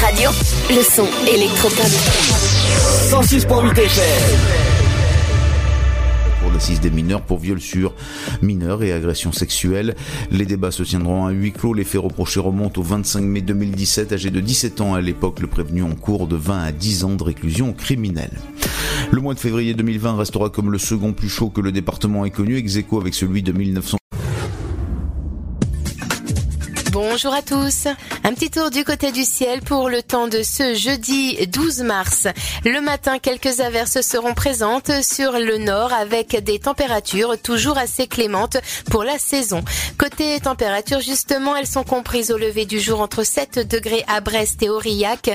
Radio. Le son électropop. 106.8 FM. Des mineurs pour viol sur mineurs et agressions sexuelles. Les débats se tiendront à huis clos. Les faits reprochés remontent au 25 mai 2017. Âgé de 17 ans à l'époque, le prévenu en cours de 20 à 10 ans de réclusion criminelle. Le mois de février 2020 restera comme le second plus chaud que le département ait connu, ex aequo avec celui de 1900. Bonjour à tous. Un petit tour du côté du ciel pour le temps de ce jeudi 12 mars. Le matin, quelques averses seront présentes sur le nord avec des températures toujours assez clémentes pour la saison. Côté température, justement, elles sont comprises au lever du jour entre 7 degrés à Brest et Aurillac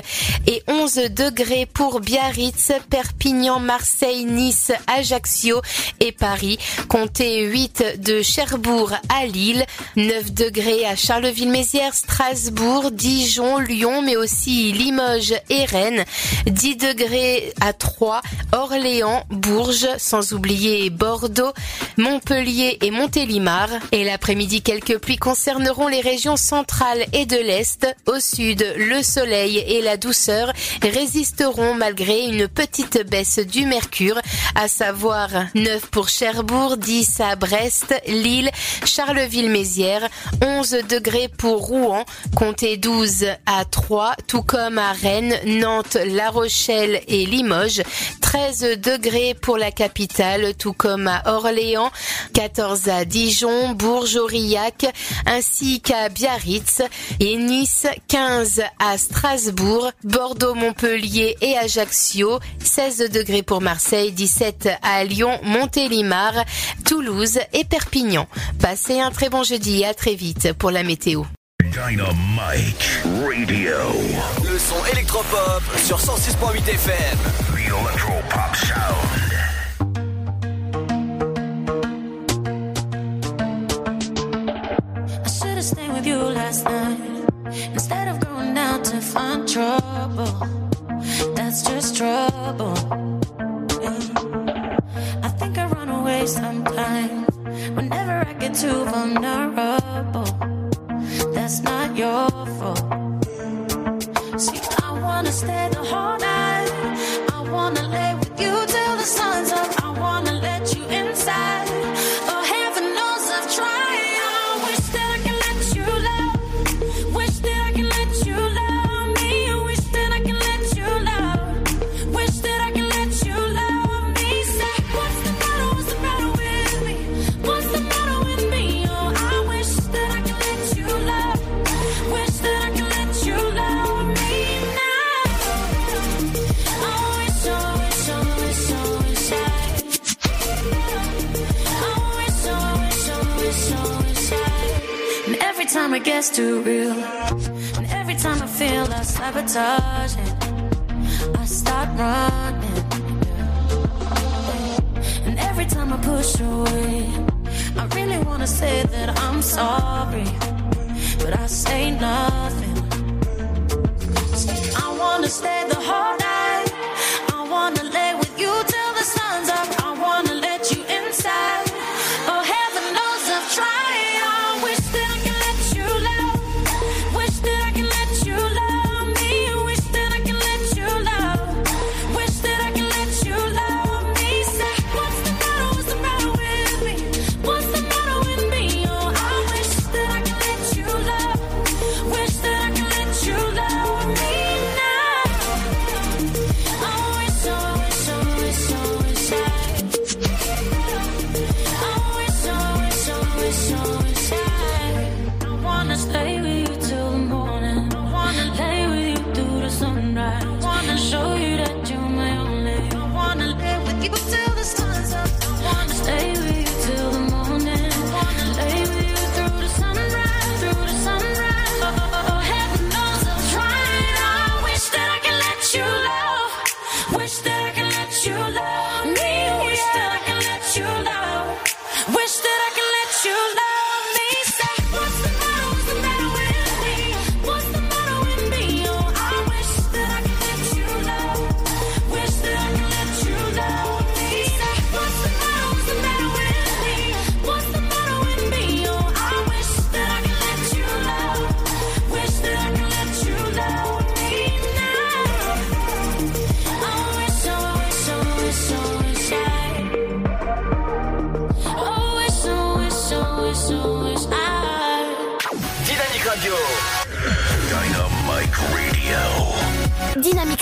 et 11 degrés pour Biarritz, Perpignan, Marseille, Nice, Ajaccio et Paris. Comptez 8 de Cherbourg à Lille, 9 degrés à Charleville-Mézières, Strasbourg, Dijon, Lyon, mais aussi Limoges et Rennes. 10 degrés à Troyes, Orléans, Bourges, sans oublier Bordeaux, Montpellier et Montélimar. Et l'après-midi, quelques pluies concerneront les régions centrales et de l'Est. Au sud, le soleil et la douceur résisteront malgré une petite baisse du mercure, à savoir 9 pour Cherbourg, 10 à Brest, Lille, Charleville-Mézières, 11 degrés pour Rouen, comptez 12 à Troyes, tout comme à Rennes, Nantes, La Rochelle et Limoges, 13 degrés pour la capitale, tout comme à Orléans, 14 à Dijon, Bourges, Aurillac, ainsi qu'à Biarritz et Nice, 15 à Strasbourg, Bordeaux, Montpellier et Ajaccio, 16 degrés pour Marseille, 17 à Lyon, Montélimar, Toulouse et Perpignan. Passez un très bon jeudi à très vite pour la météo. Dynamite Radio. Le son électropop sur 106.8 FM. The Electro Pop Sound. I should've stayed with you last night instead of going out to find trouble. That's just trouble. I think I run away sometimes whenever I get too vulnerable. That's not your fault. See, I wanna stay the whole night. I wanna lay with you till the sun's up. Gets too real, and every time I feel I sabotage it, I start running. And every time I push away, I really wanna say that I'm sorry, but I say nothing. I wanna stay the whole night.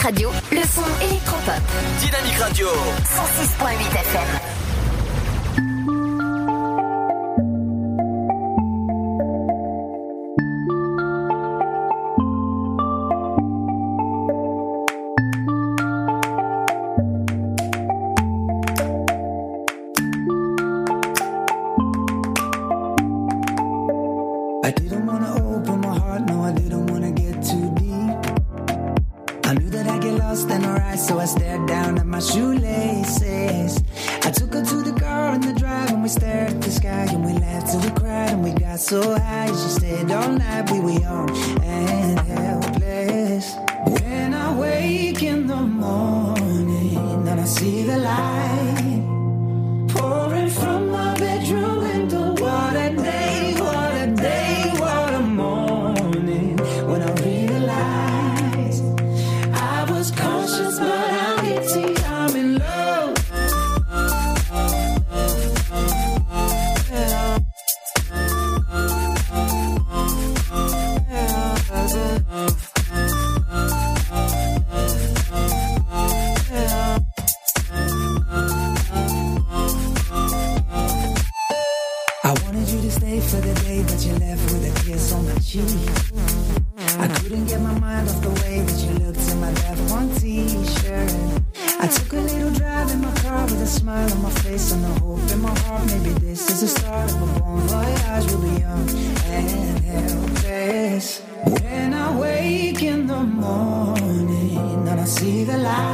Radio, le son électropop. Dynamique Radio. 106.8 FM. We'll be young and helpless. When I wake in the morning and I see the light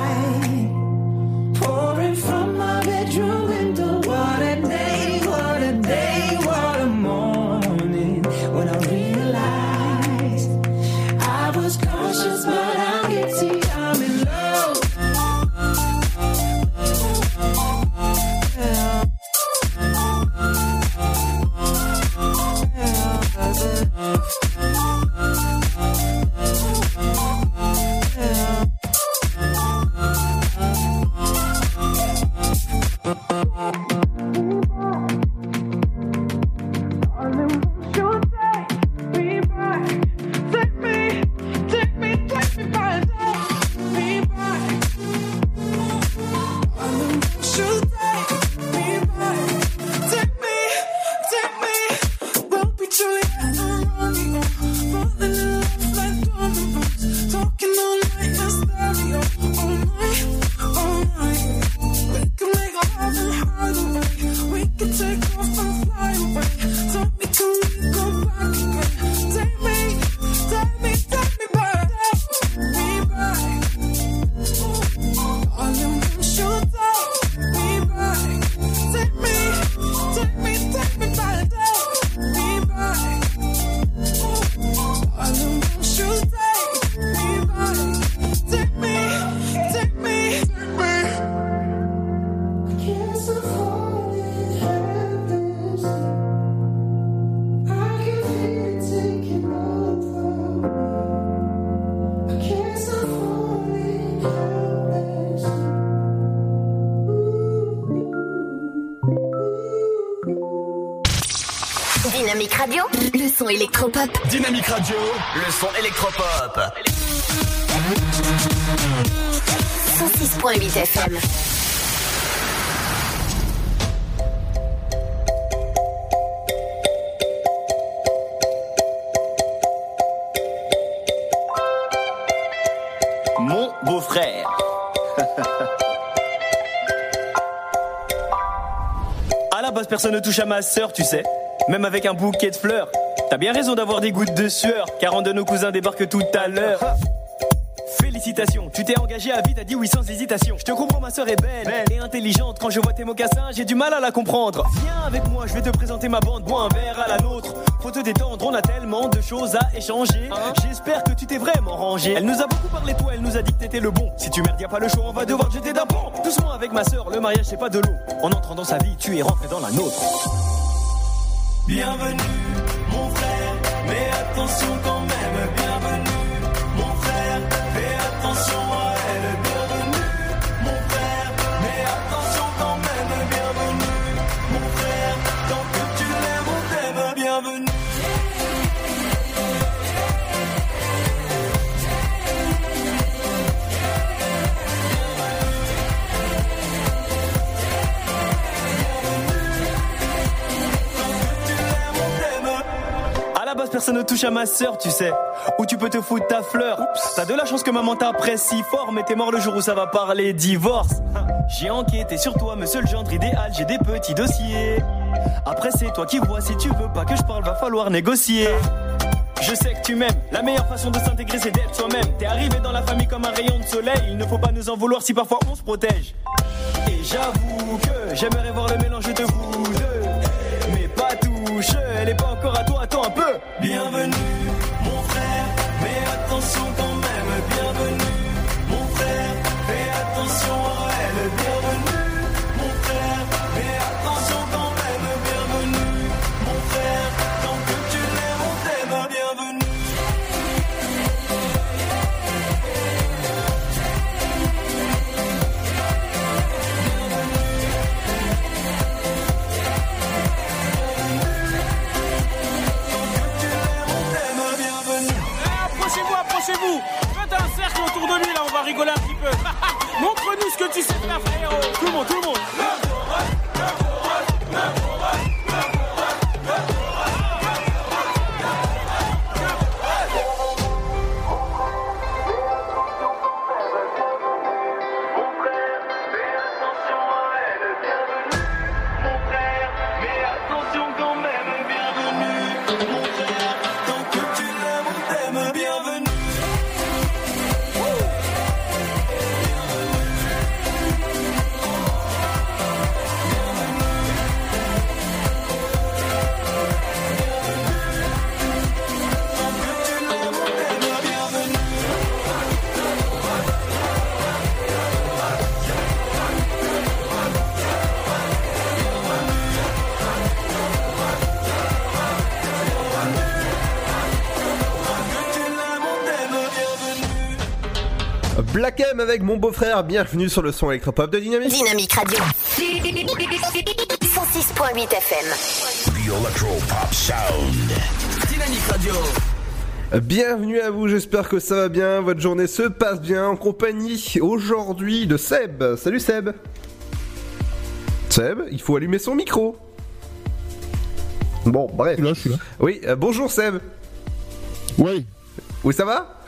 électropop. Dynamique Radio. Le son électropop. 106.8 FM. Mon beau-frère. à la base, personne ne touche à ma sœur, tu sais. Même avec un bouquet de fleurs. T'as bien raison d'avoir des gouttes de sueur, car un de nos cousins débarque tout à l'heure. Félicitations, tu t'es engagé à vie, t'as dit oui sans hésitation. Je te comprends, ma sœur est belle, et intelligente. Quand je vois tes mocassins, j'ai du mal à la comprendre. Viens avec moi, je vais te présenter ma bande, bois un verre à la nôtre. Faut te détendre, on a tellement de choses à échanger. J'espère que tu t'es vraiment rangé. Elle nous a beaucoup parlé, toi, elle nous a dit que t'étais le bon. Si tu merdes, y a pas le choix, on va devoir te jeter d'un pont. Doucement avec ma sœur, le mariage c'est pas de l'eau. En entrant dans sa vie, tu es rentré dans la nôtre. Bienvenue, attention quand même, bienvenue, mon frère, fais attention à elle, personne ne touche à ma sœur, tu sais. Ou tu peux te foutre ta fleur. T'as de la chance que maman t'apprécie fort, mais t'es mort le jour où ça va parler divorce. J'ai enquêté sur toi, monsieur le gendre idéal, j'ai des petits dossiers. Après, c'est toi qui vois, si tu veux pas que je parle, va falloir négocier. Je sais que tu m'aimes, la meilleure façon de s'intégrer c'est d'être soi-même. T'es arrivé dans la famille comme un rayon de soleil, il ne faut pas nous en vouloir si parfois on se protège. Et j'avoue que j'aimerais voir le mélange de vous deux, mais pas touche, elle est pas encore à toi, Bienvenue, mon frère, mais attention quand rigoler un petit peu. Montre-nous ce que tu sais faire, frérot Avec mon beau-frère, bienvenue sur le son électropop de Dynamique. Dynamique Radio. 106.8 FM. The Electro Pop Sound. Dynamique Radio. Bienvenue à vous, j'espère que ça va bien, votre journée se passe bien en compagnie aujourd'hui de Seb. Salut Seb. Seb, il faut allumer son micro. Bon, bref. Là, je suis là. Oui, euh, bonjour Seb. Oui. Oui, ça va?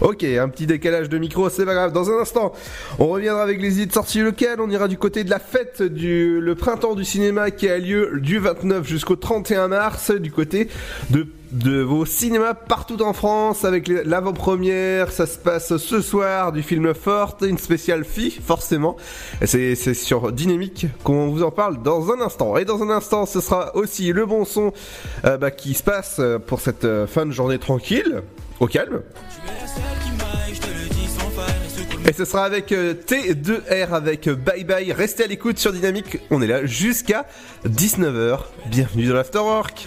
Ok, un petit décalage de micro, c'est pas grave. Dans un instant, on reviendra avec les idées de sortie locales. On ira du côté de la fête du le printemps du cinéma qui a lieu du 29 jusqu'au 31 mars, du côté de de vos cinémas partout en France avec l'avant-première. Ça se passe ce soir du film Forte, une spéciale fille, forcément. C'est sur Dynamique qu'on vous en parle dans un instant. Et dans un instant, ce sera aussi le bon son euh, bah, qui se passe pour cette euh, fin de journée tranquille, au calme. Et ce sera avec euh, T2R avec euh, Bye Bye. Restez à l'écoute sur Dynamique. On est là jusqu'à 19h. Bienvenue dans l'Afterwork.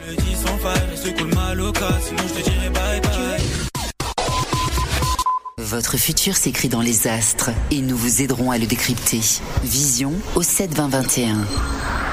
Votre futur s'écrit dans les astres et nous vous aiderons à le décrypter. Vision au 72021.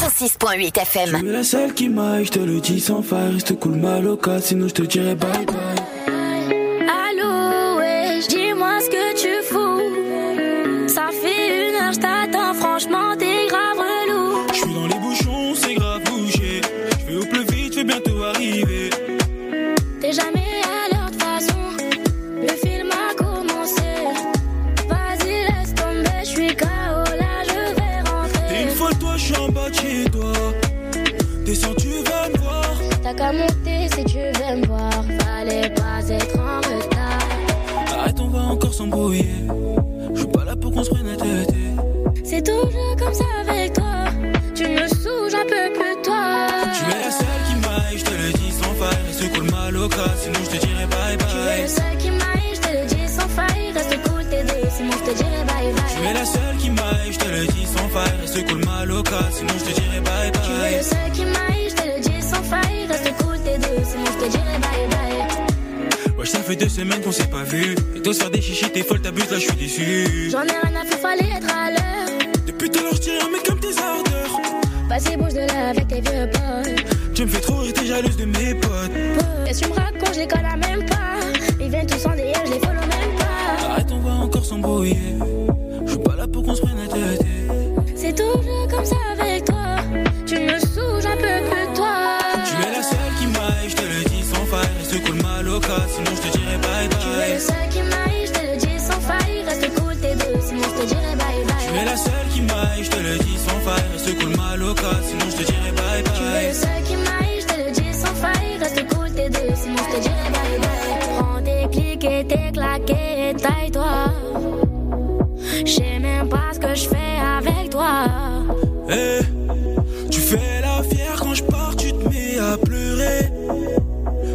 106.8 FM. Tu es la seule qui m'aille, je te le dis sans faille. Reste cool, maloca, sinon je te dirai bye bye. Monter si tu veux me voir. Fallait pas être en retard. Arrête, on va encore s'embrouiller. Je suis pas là pour qu'on se prenne la tête. C'est toujours comme ça avec toi. Tu me saoules, j'en peux plus toi. Tu es la seule qui m'aille, je te le dis sans faille. Reste cool, maloca, sinon je te dirai bye Tu es bye. le seul qui m'aille, je te le dis sans faille. Reste cool, t'es deux, sinon je te dirai bye bye. Tu es la seule qui m'aille, je te le dis sans faille. Reste cool, sinon je te dirai ça fait deux semaines qu'on s'est pas vu. Et toi, faire des chichis, t'es folle, t'abuses, là, je suis déçu. J'en ai rien à faire, fallait être à l'heure. Depuis tout à l'heure, je un mec comme tes ardeurs. Vas-y, bouge de là avec tes vieux potes. Tu me fais trop rire, t'es jalouse de mes potes. Qu'est-ce que tu me racontes, je les connais même pas. Ils viennent tous en délire, je les follow même pas. Arrête, on va encore s'embrouiller. Je suis pas là pour qu'on se prenne la tête. Cool, maloca, sinon je te dirai bye Tu es le bye. seul qui m'aille, je te le dis sans faille. Reste cool, t'es deux, sinon je te dirai bye bye. Prends tes clics et tes claquets et taille-toi. Je sais même pas ce que je fais avec toi. Eh, tu fais la fière quand je pars, tu te mets à pleurer.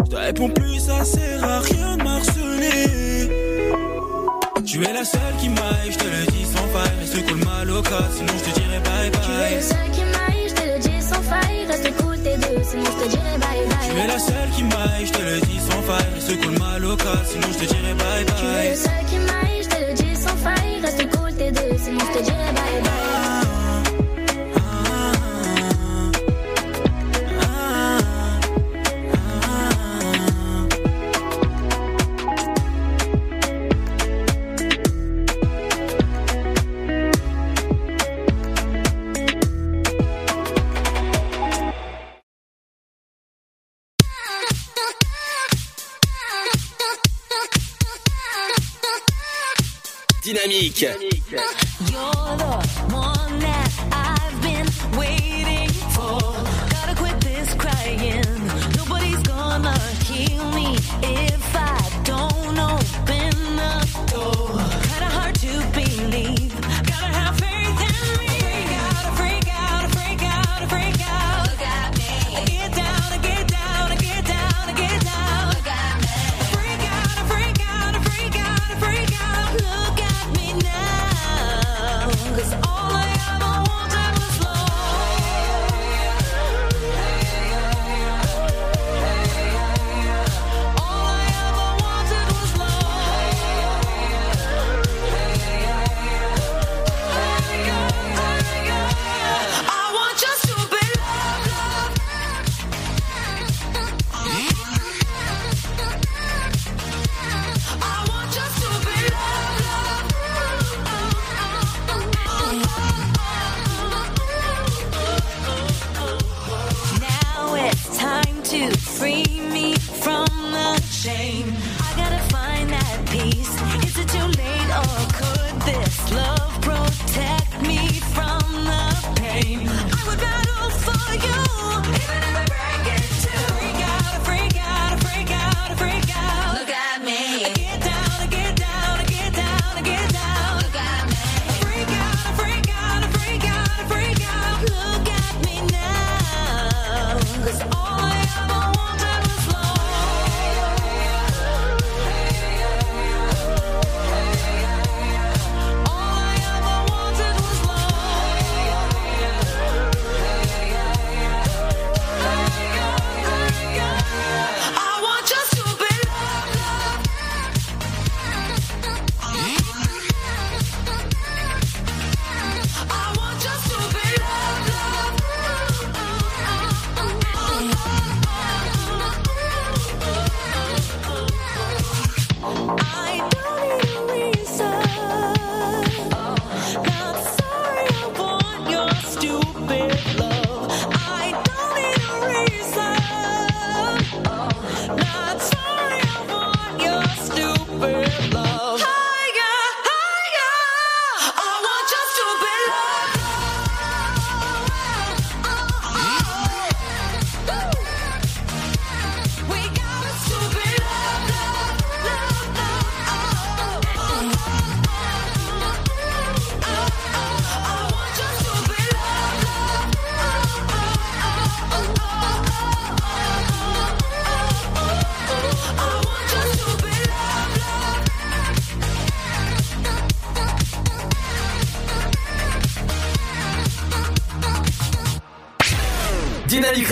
Je te réponds plus, ça sert à rien de m'harceler. Tu es la seule qui m'aille, je te le dis sans faille. Reste cool, maloca, sinon je te dirai bye Tu es le bye. seul qui m'aille, je te le dis sans faille. Reste cool, t'es deux, sinon je te dirai bye bye. Tu es la seule qui m'aille, je te le dis sans faille. Reste cool, maloca, sinon je te dirai bye Tu es le bye. seul qui m'aille, je te le dis sans faille. Reste cool, t'es deux, sinon je te dirai bye bye. Dynamique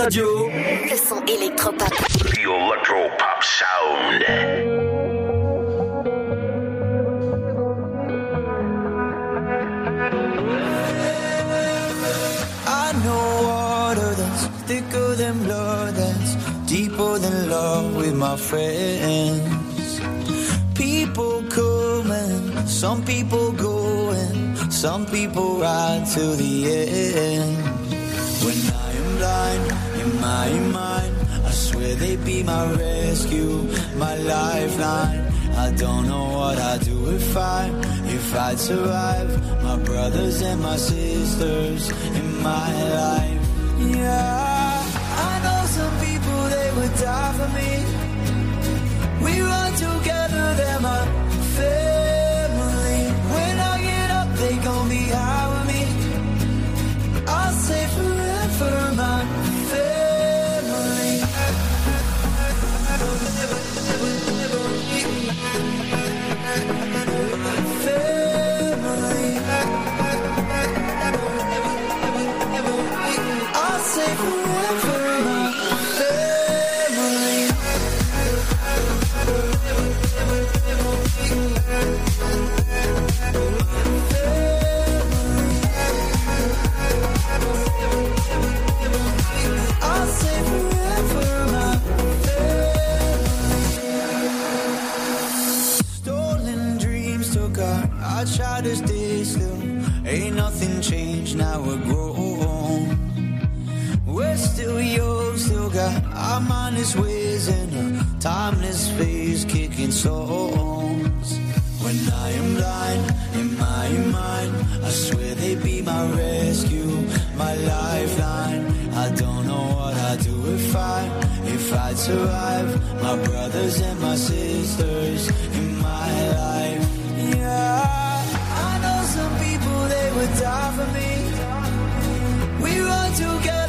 Radio. Le son électropop. The Electro Pop Sound. I know water that's thicker than blood, that's deeper than love with my friends. People coming, some people going, some people ride till the end. When I am blind in my mind, I swear they'd be my rescue, my lifeline. I don't know what I'd do if I, if I'd survive. My brothers and my sisters in my life. Yeah, I know some people they would die for me. We run together, they're my timeless phase, kicking stones. When I am blind in my mind, I swear they be my rescue, my lifeline. I don't know what I'd do if I, if I'd survive. My brothers and my sisters in my life. Yeah, I know some people they would die for me. We run together,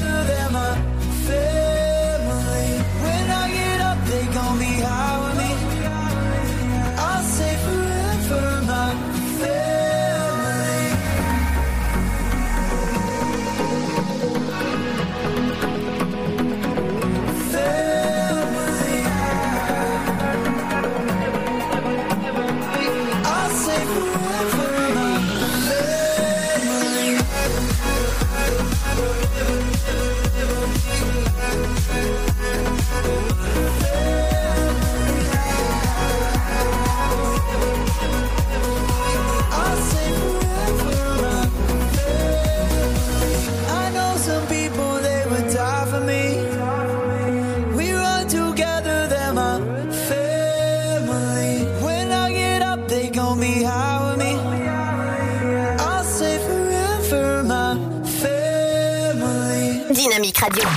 Radio.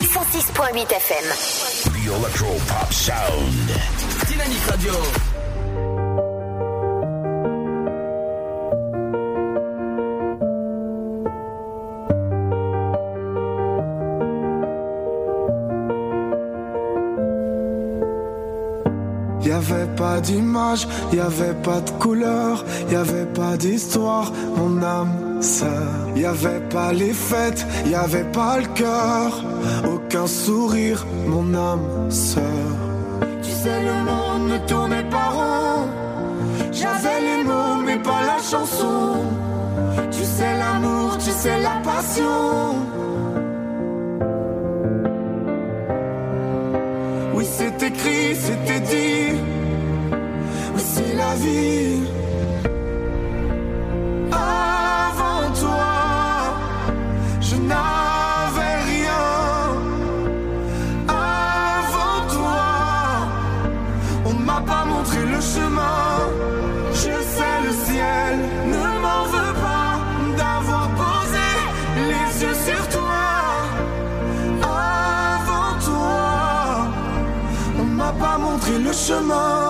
106.8 FM. The Electro Pop Sound. Dynamique Radio. Y avait pas d'image, y avait pas de couleur, y avait pas d'histoire, mon âme sœur. Y avait pas les fêtes, y avait pas le cœur, aucun sourire, mon âme sœur. Tu sais le monde ne tournait pas rond. J'avais les mots mais pas la chanson. Tu sais l'amour, tu sais la passion. Oui, c'est écrit, c'était dit. Oui, c'est la vie. Montré le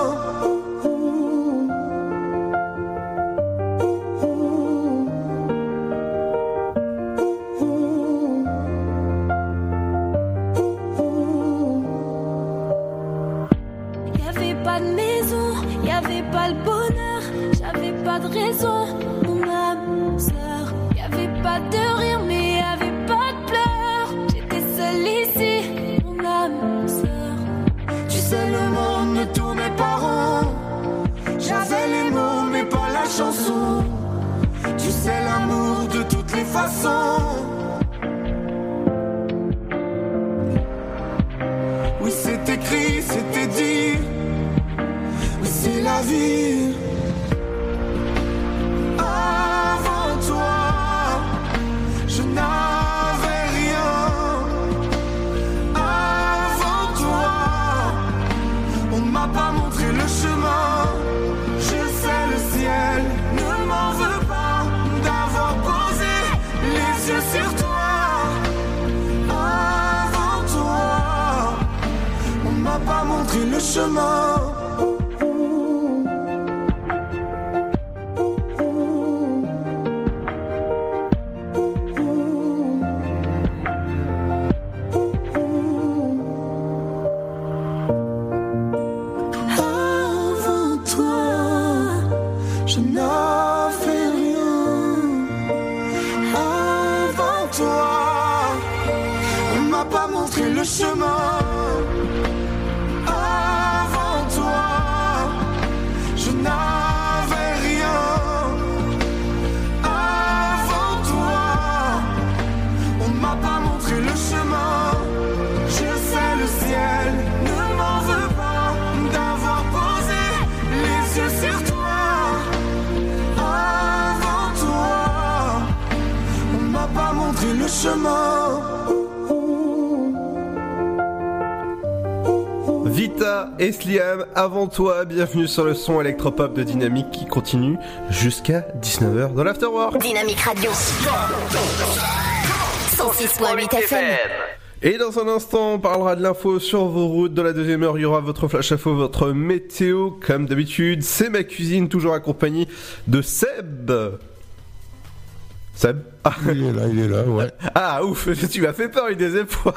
Oui, c'est écrit, c'était dit. Oui, c'est la vie. Chemin. Vita et Sliam, avant toi, bienvenue sur le son électropop de Dynamique qui continue jusqu'à 19h dans l'Afterwork. Dynamique Radio. 106.8 FM. Et dans un instant, on parlera de l'info sur vos routes. Dans la deuxième heure, il y aura votre flash info, votre météo. Comme d'habitude, c'est ma cuisine, toujours accompagnée de Seb. Seb? Ah. Il est là, il est là, ouais. Ah, ouf, tu m'as fait peur une deuxième fois.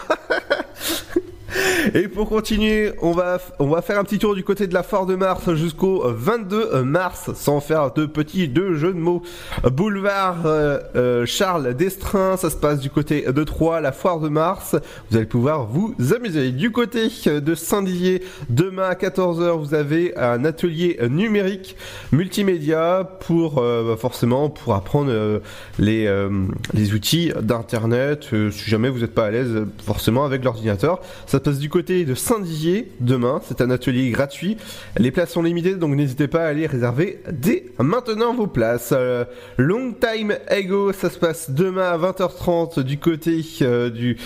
Et pour continuer, on va, on va faire un petit tour du côté de la Foire de Mars jusqu'au 22 mars, sans faire de petits deux jeux de mots. Boulevard euh, euh, Charles d'Estrin, ça se passe du côté de Troyes, la Foire de Mars. Vous allez pouvoir vous amuser. Du côté de Saint-Dizier, demain à 14h, vous avez un atelier numérique multimédia pour euh, bah, forcément pour apprendre euh, les, euh, les outils d'internet. euh, si jamais vous n'êtes pas à l'aise forcément avec l'ordinateur, ça passe du côté de Saint-Dizier demain. C'est un atelier gratuit. Les places sont limitées, donc n'hésitez pas à aller réserver dès maintenant vos places. Euh, long time ago, ça se passe demain à 20h30 du côté euh, du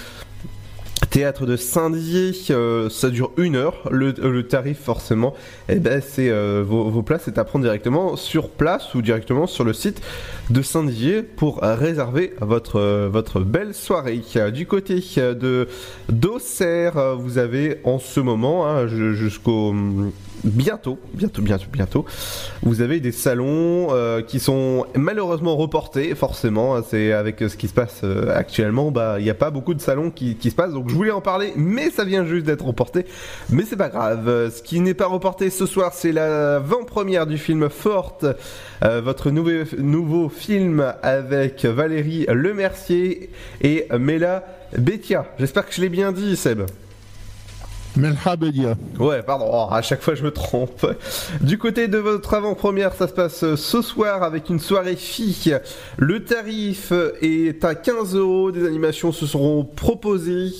Théâtre de Saint-Dizier, euh, ça dure une heure. Le, tarif, forcément, eh ben, c'est euh, vos, places, c'est à prendre directement sur place ou directement sur le site de Saint-Dizier pour réserver votre euh, votre belle soirée. Du côté de d'Auxerre, vous avez en ce moment hein, ju- jusqu'au bientôt, bientôt, bientôt, bientôt, vous avez des salons euh, qui sont malheureusement reportés, forcément. hein, C'est avec euh, ce qui se passe euh, actuellement, bah il n'y a pas beaucoup de salons qui, se passent. Donc je voulais en parler, mais ça vient juste d'être reporté. Mais c'est pas grave. Ce qui n'est pas reporté ce soir, c'est la avant-première du film Forte, votre nouveau nouveau film avec Valérie Lemercier et Mela Betia. J'espère que je l'ai bien dit, Seb. Melha Bedia. Ouais, pardon, oh, à chaque fois je me trompe. Du côté de votre avant-première, ça se passe euh, ce soir avec une soirée fille. Le tarif est à 15 euros. Des animations se seront proposées,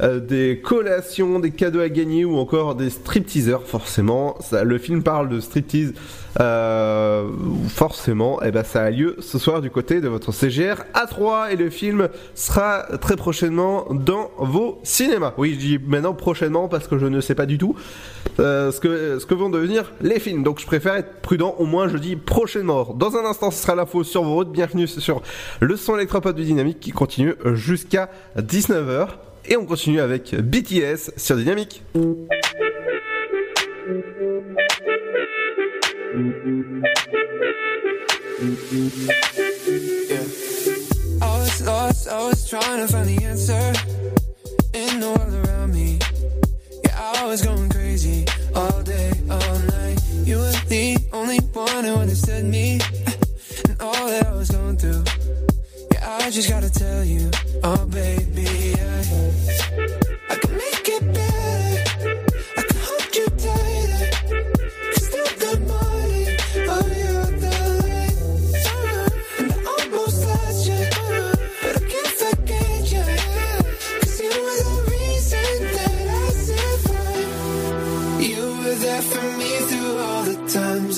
euh, des collations, des cadeaux à gagner ou encore des stripteasers. Forcément, le film parle de striptease. Euh, forcément, et ben ça a lieu ce soir du côté de votre CGR A3 et le film sera très prochainement dans vos cinémas. Oui, je dis maintenant prochainement parce que je ne sais pas du tout euh, ce, que, ce vont devenir les films. Donc je préfère être prudent, au moins je dis prochainement. Dans un instant, ce sera l'info sur vos routes. Bienvenue sur le son électropode du Dynamique qui continue jusqu'à 19h. Et on continue avec BTS sur Dynamique. I was lost, I was trying to find the answer in the world around me. Yeah, I was going crazy all day, all night. You were the only one who understood me and all that I was going through. Yeah, I just gotta tell you, oh baby, I, I can make it better.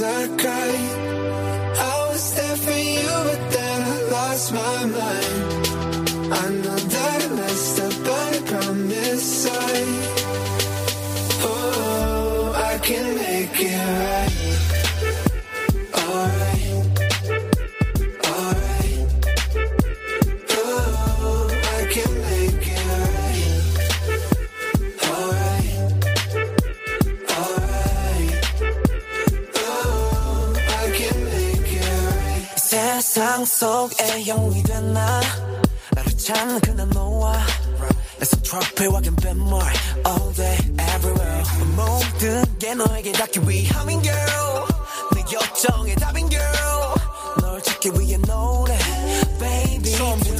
I cry. 세상 속에 영웅이 됐나 나를 찾는 그날 너와 내손 트로피 확인 뱃물 all day everywhere 모든 게 너에게 닿기 위함인 girl 내 요청에 답인 girl 널 찾기 위해 노래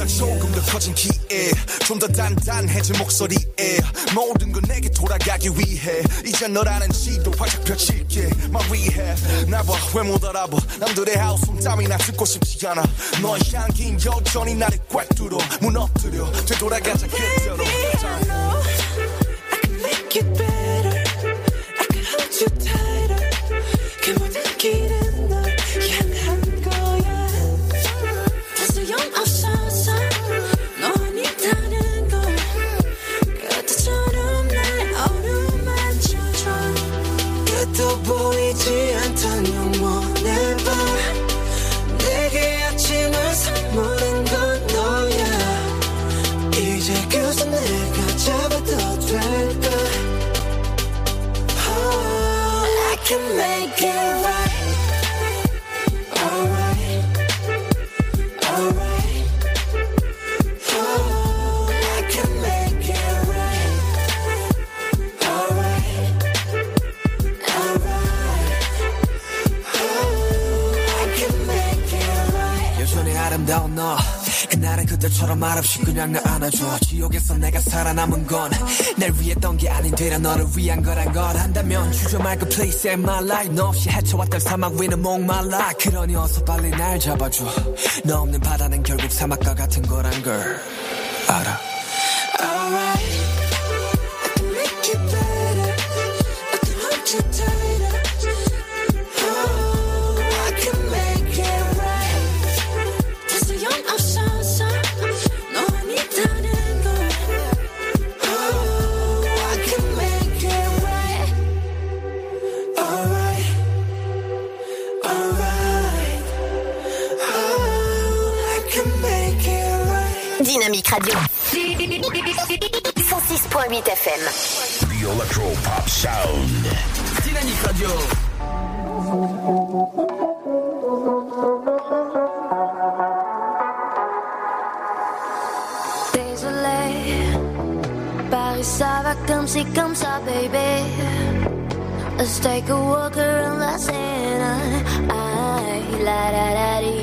baby 처음보다 조금 더 커진 기에 좀 더 단단해진 목소리에 모든 건 내게 돌아가기 위해 이제 너라는 지도 활짝 펼칠게 My rehab 나봐 왜 못 알아봐 남들의 하우스 땀이나 듣고 싶지 않아 너의 향긴 여전히 나를 꽉 뚫어 무너뜨려 되돌아가자 그대로 make it better 그날은 그때처럼 말없이 그냥 날 안아줘. 지옥에서 내가 살아남은 건 날 위했던 게 아닌 되려 너를 위한 거란 걸 한다면 주저 말고 please save my life. 너 없이 헤쳐왔던 사막 위는 목말라. 그러니 어서 빨리 날 잡아줘. 너 없는 바다는 결국 사막과 같은 거란 걸 알아. Alright. I can make it better. I can hold you tighter Dynamique Radio. 106.8 FM. The Electro Pop Sound. Dynamique Radio. Désolé, Paris ça va comme c'est comme ça, baby. Let's take a walk around la Seine. Ay, la la la di, la la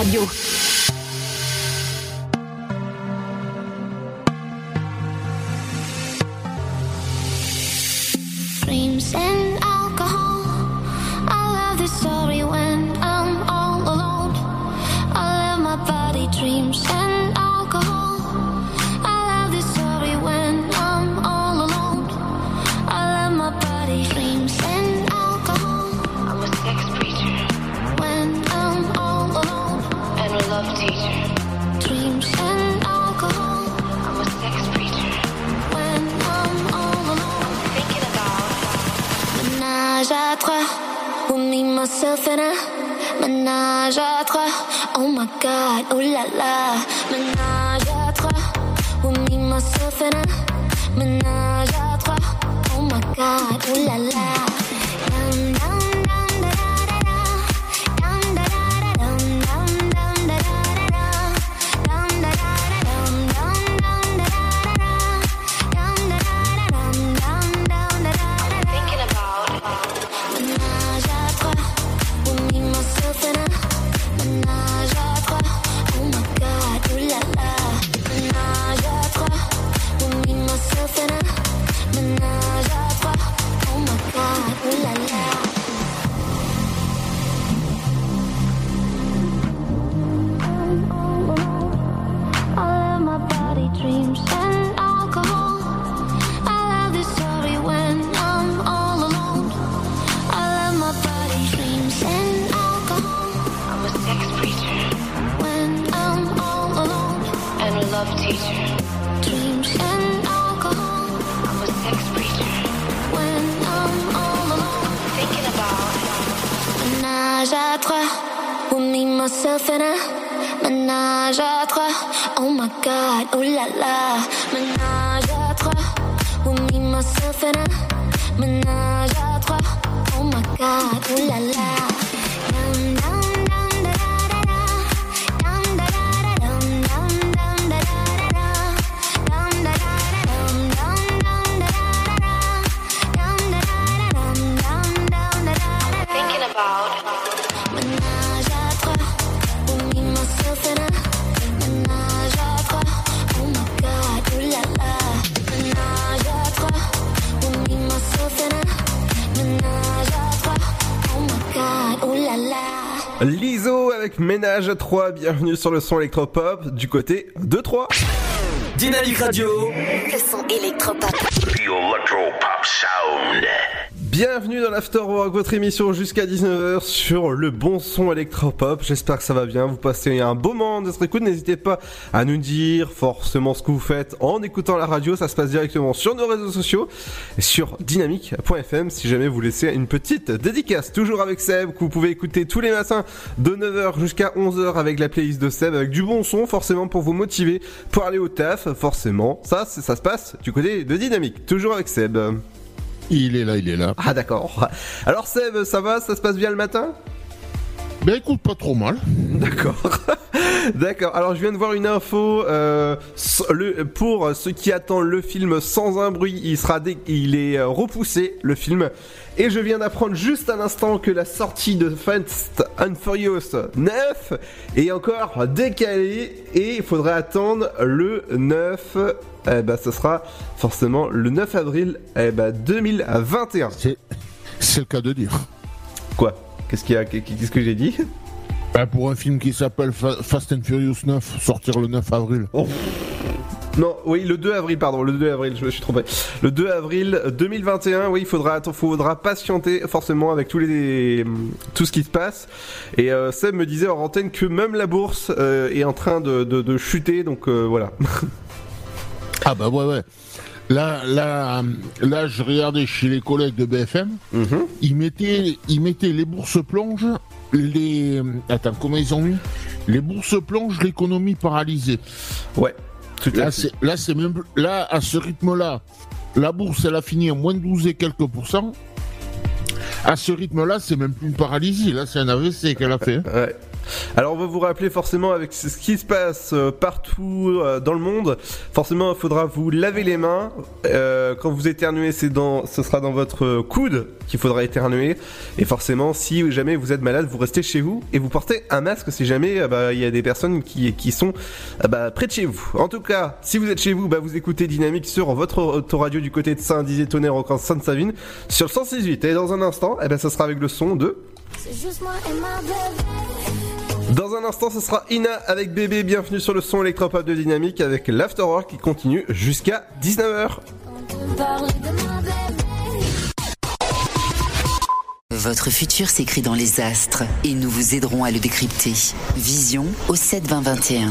Radio. 3, bienvenue sur le son électropop du côté de 3. Dynamique Radio. Le son électropop. The Electro Pop Sound. Bienvenue dans l'Afterwork, votre émission jusqu'à 19h sur le bon son électropop. J'espère que ça va bien, vous passez un beau moment d'être écoute. N'hésitez pas à nous dire forcément ce que vous faites en écoutant la radio. Ça se passe directement sur nos réseaux sociaux et sur dynamique.fm si jamais vous laissez une petite dédicace. Toujours avec Seb, que vous pouvez écouter tous les matins de 9h jusqu'à 11h avec la playlist de Seb, avec du bon son forcément pour vous motiver pour aller au taf. Forcément, ça, ça se passe du côté de Dynamique. Toujours avec Seb. Il est là, il est là. Ah d'accord. Alors Seb, ça va? Ça se passe bien le matin? Ben écoute, pas trop mal. D'accord. D'accord. Alors je viens de voir une info euh, le, pour ceux qui attendent le film sans un bruit, il sera dé- il est euh, repoussé le film et je viens d'apprendre juste à l'instant que la sortie de Fast and Furious 9 est encore décalée et il faudrait attendre le 9 eh ben, ce sera forcément le 9 avril eh ben, 2021. C'est le cas de dire. Quoi? Qu'est-ce qu'il y a? Qu'est-ce que j'ai dit? Ben, pour un film qui s'appelle Fa- Fast and Furious 9, sortir le 9 avril. Non, oui, le 2 avril, pardon, le 2 avril, je me suis trompé. Le 2 avril 2021, oui, il faudra, patienter forcément avec tous les, tout ce qui se passe. Et euh, Seb me disait en antenne que même la bourse euh, est en train de, de, de chuter, donc euh, voilà. Ah bah ouais, ouais. Là, là, là, je regardais chez les collègues de BFM. Mhm. Ils mettaient, ils mettaient les bourses plonges, les. Attends, comment ils ont mis? Les bourses plonges, l'économie paralysée. Ouais. Tout là, c'est, là, c'est même, là, à ce rythme-là, la bourse, elle a fini à moins de 12 et quelques pourcents. À ce rythme-là, c'est même plus une paralysie. Là, c'est un AVC qu'elle a fait. Ouais. Alors on va vous rappeler forcément avec ce qui se passe euh, partout euh, dans le monde, forcément il faudra vous laver les mains. Euh, quand vous éternuez, c'est dans, ce sera dans votre coude qu'il faudra éternuer. Et forcément, si jamais vous êtes malade, vous restez chez vous et vous portez un masque si jamais bah, il y a des personnes qui, sont bah, près de chez vous. En tout cas, si vous êtes chez vous, bah, vous écoutez Dynamique sur votre autoradio du côté de Saint-Dizier-Tonnerre en Sainte-Savine sur le 168. Et dans un instant, eh ben, ça sera avec le son de C'est juste moi et ma bébé. Dans un instant, ce sera Ina avec bébé. Bienvenue sur le son électropop de Dynamique avec l'Afterwork qui continue jusqu'à 19h. Parler de ma bébé. Votre futur s'écrit dans les astres et nous vous aiderons à le décrypter. Vision au 7 20 21.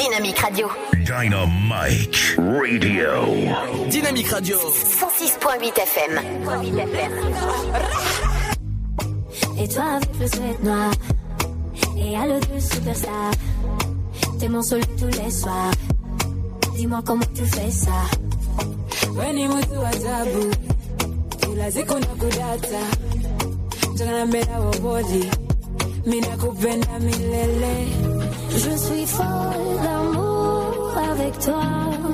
Dynamique Radio. Dynamite Radio. Dynamique Radio. 106.8 FM. Et toi avec le sweat noir Et à l'autre le superstar T'es mon soleil tous les soirs Dis-moi comment tu fais ça weni mutu wa Je suis folle d'amour avec toi.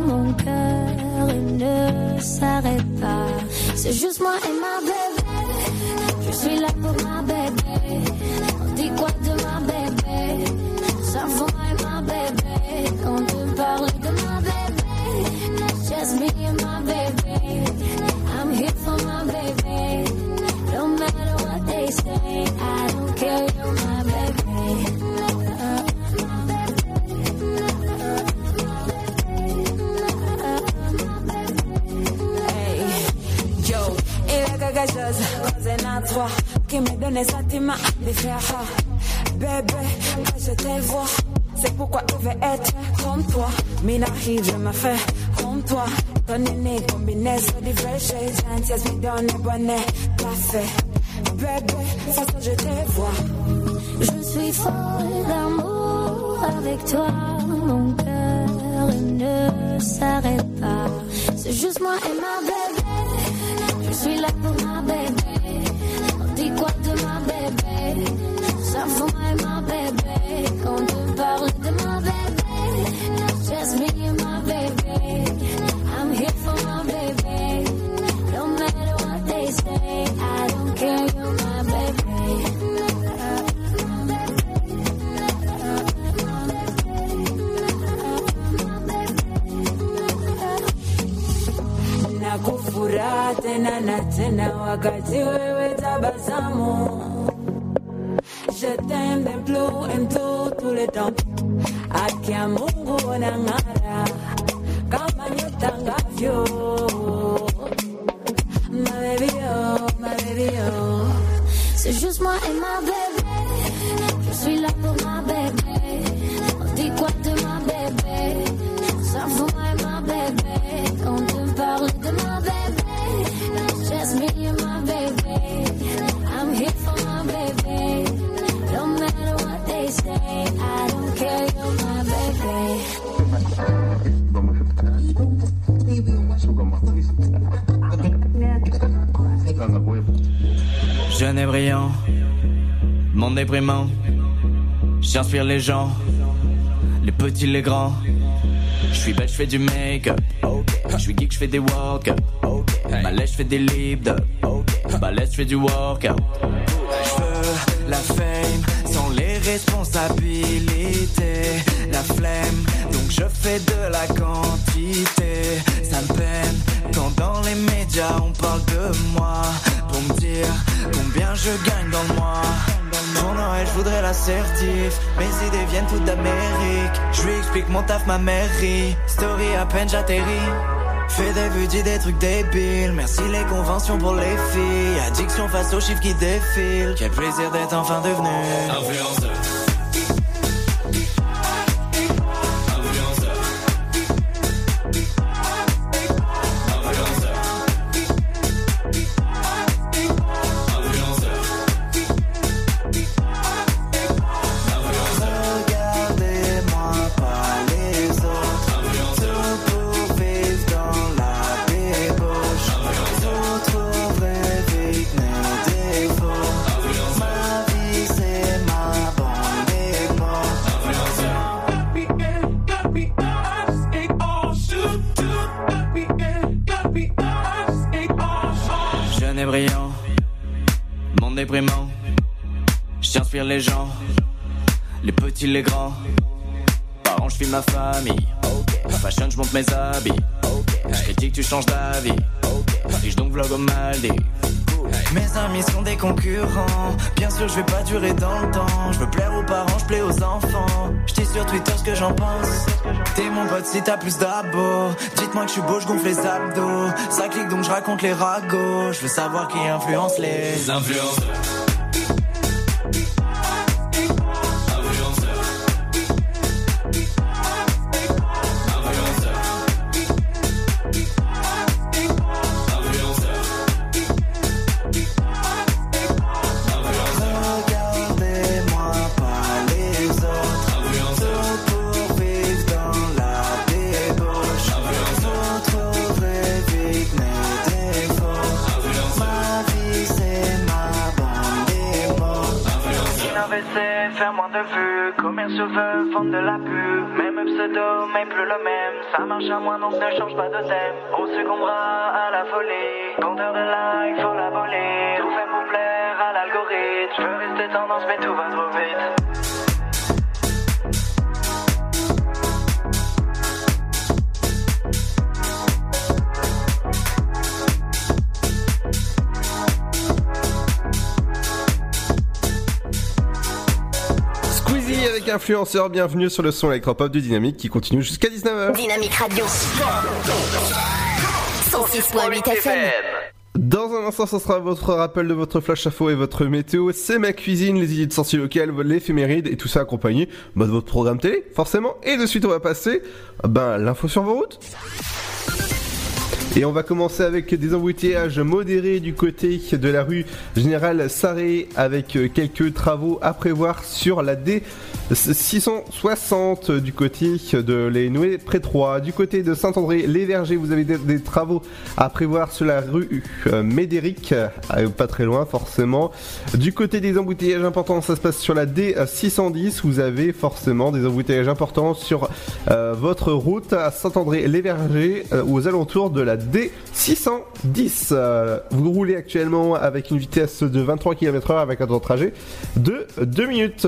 Mon cœur ne s'arrête pas. C'est juste moi et ma bébé. Je suis là pour ma bébé. On dit quoi de ma bébé? Ça va et ma bébé. On parle de ma bébé Just me and my baby I'm here for my what they say I don't care, à toi qui me donne ce sentiment de faire ça. Bébé, quand je te vois, c'est pourquoi je veux être comme toi. Mina, je me fais comme toi. Ton nez combinaison shades, gentillesse, me donne le bonnet, parfait. Façon je te vois. Je suis folle d'amour avec toi. Mon cœur ne s'arrête pas. C'est juste moi et ma bébé. Je suis là pour ma bébé. On dit quoi de ma bébé? Ça moi et ma bébé. Je t'aime d'un plus en plus le temps Ma baby oh, ma baby oh C'est juste moi et ma bébé. Je suis là pour ma bébé. Jeune et brillant, monde déprimant. J'inspire les gens, les petits, les grands. Je suis belle, je fais du make-up. Je suis geek, je fais des walk-up. Malais, je fais des lip Balèze, je fais du workout. Je veux la fame sans les responsabilités. La flemme, donc je fais de la quantité. Ça me peine quand dans les médias on parle de moi. Pour me dire combien je gagne dans le mois. Pour Noël, je voudrais l'assertif. Mes idées viennent toutes d'Amérique. Je lui explique mon taf, ma mairie. Story à peine j'atterris. Fais des vues, dis des trucs débiles. Merci les conventions pour les filles. Addiction face aux chiffres qui défilent. Quel plaisir d'être enfin devenu influenceur. T'es mon pote si t'as plus d'abos. Dites-moi que je suis beau, je gonfle les abdos. Ça clique donc je raconte les ragots. Je veux savoir qui influence les influenceurs. Influenceur, bienvenue sur le son électropop du Dynamique qui continue jusqu'à 19h. Dynamique Radio. 106.8 FM. Dans un instant, ce sera votre rappel de votre flash info et votre météo. C'est ma cuisine, les idées de sortie locales, l'éphéméride et tout ça accompagné bah, de votre programme télé, forcément. Et de suite, on va passer ben, l'info sur vos routes. Et on va commencer avec des embouteillages modérés du côté de la rue Générale Sarré avec quelques travaux à prévoir sur la D660 du côté de les près 3. Du côté de Saint-André-les-Vergers, vous avez des, travaux à prévoir sur la rue euh, Médéric, pas très loin forcément. Du côté des embouteillages importants, ça se passe sur la D610. Vous avez forcément des embouteillages importants sur euh, votre route à Saint-André-les-Vergers euh, aux alentours de la D610. Euh, vous roulez actuellement avec une vitesse de 23 km/h avec un temps de trajet de 2 minutes.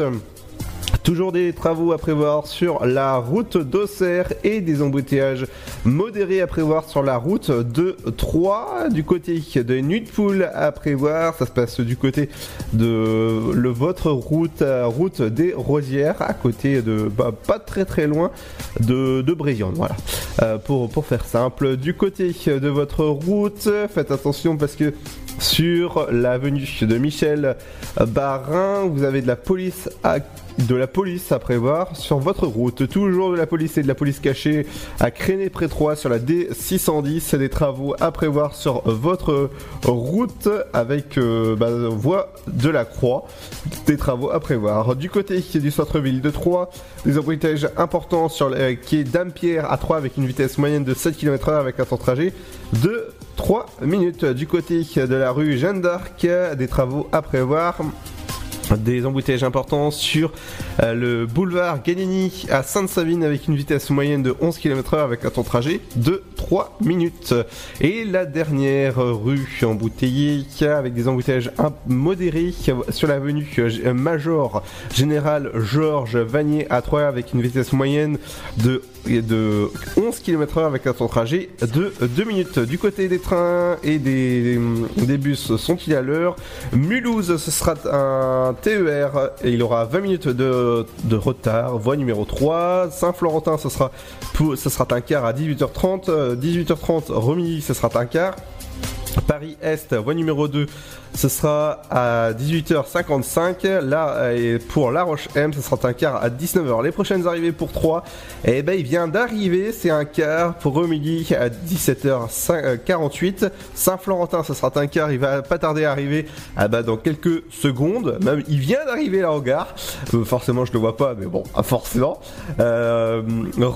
Toujours des travaux à prévoir sur la route d'Auxerre et des embouteillages modérés à prévoir sur la route de Troyes. Du côté de Nuit de Poule à prévoir, ça se passe du côté de votre route, euh, route des Rosières, à côté de, bah, pas très très loin de, de. Voilà. Euh, pour, pour faire simple, du côté de votre route, faites attention parce que sur l'avenue de Michel Barin, vous avez de la police à de la police à prévoir sur votre route. Toujours de la police et de la police cachée à créné près 3 sur la D610. Des travaux à prévoir sur votre route avec euh, bah, voie de la Croix. Des travaux à prévoir. Du côté du centre-ville de Troyes, des embouteillages importants sur le quai d'Ampierre à 3 avec une vitesse moyenne de 7 km/h avec un temps de trajet de 3 minutes. Du côté de la rue Jeanne d'Arc, des travaux à prévoir des embouteillages importants sur euh, le boulevard Ganini à Sainte-Savine avec une vitesse moyenne de 11 km/h avec un temps de trajet de 3 minutes. Et la dernière rue embouteillée avec des embouteillages modérés sur l'avenue Major Général Georges Vanier à 3 avec une vitesse moyenne de de 11 km/h avec un temps trajet de 2 minutes. Du côté des trains et des, bus sont-ils à l'heure? Mulhouse, ce sera un TER et il aura 20 minutes de, retard. Voie numéro 3. Saint-Florentin, ce sera, ce sera un quart à 18h30. 18h30, Romilly, ce sera un quart. Paris-Est, voie numéro 2, ce sera à 18h55. Là, et pour La Roche M, ce sera un quart à 19h. Les prochaines arrivées pour 3, eh ben, il vient d'arriver, c'est un quart pour Romilly à 17h48. Saint-Florentin, ce sera un quart, il va pas tarder à arriver ah bah, dans quelques secondes. Même, il vient d'arriver là en gare. Euh, forcément, je le vois pas, mais bon, ah, forcément. Euh,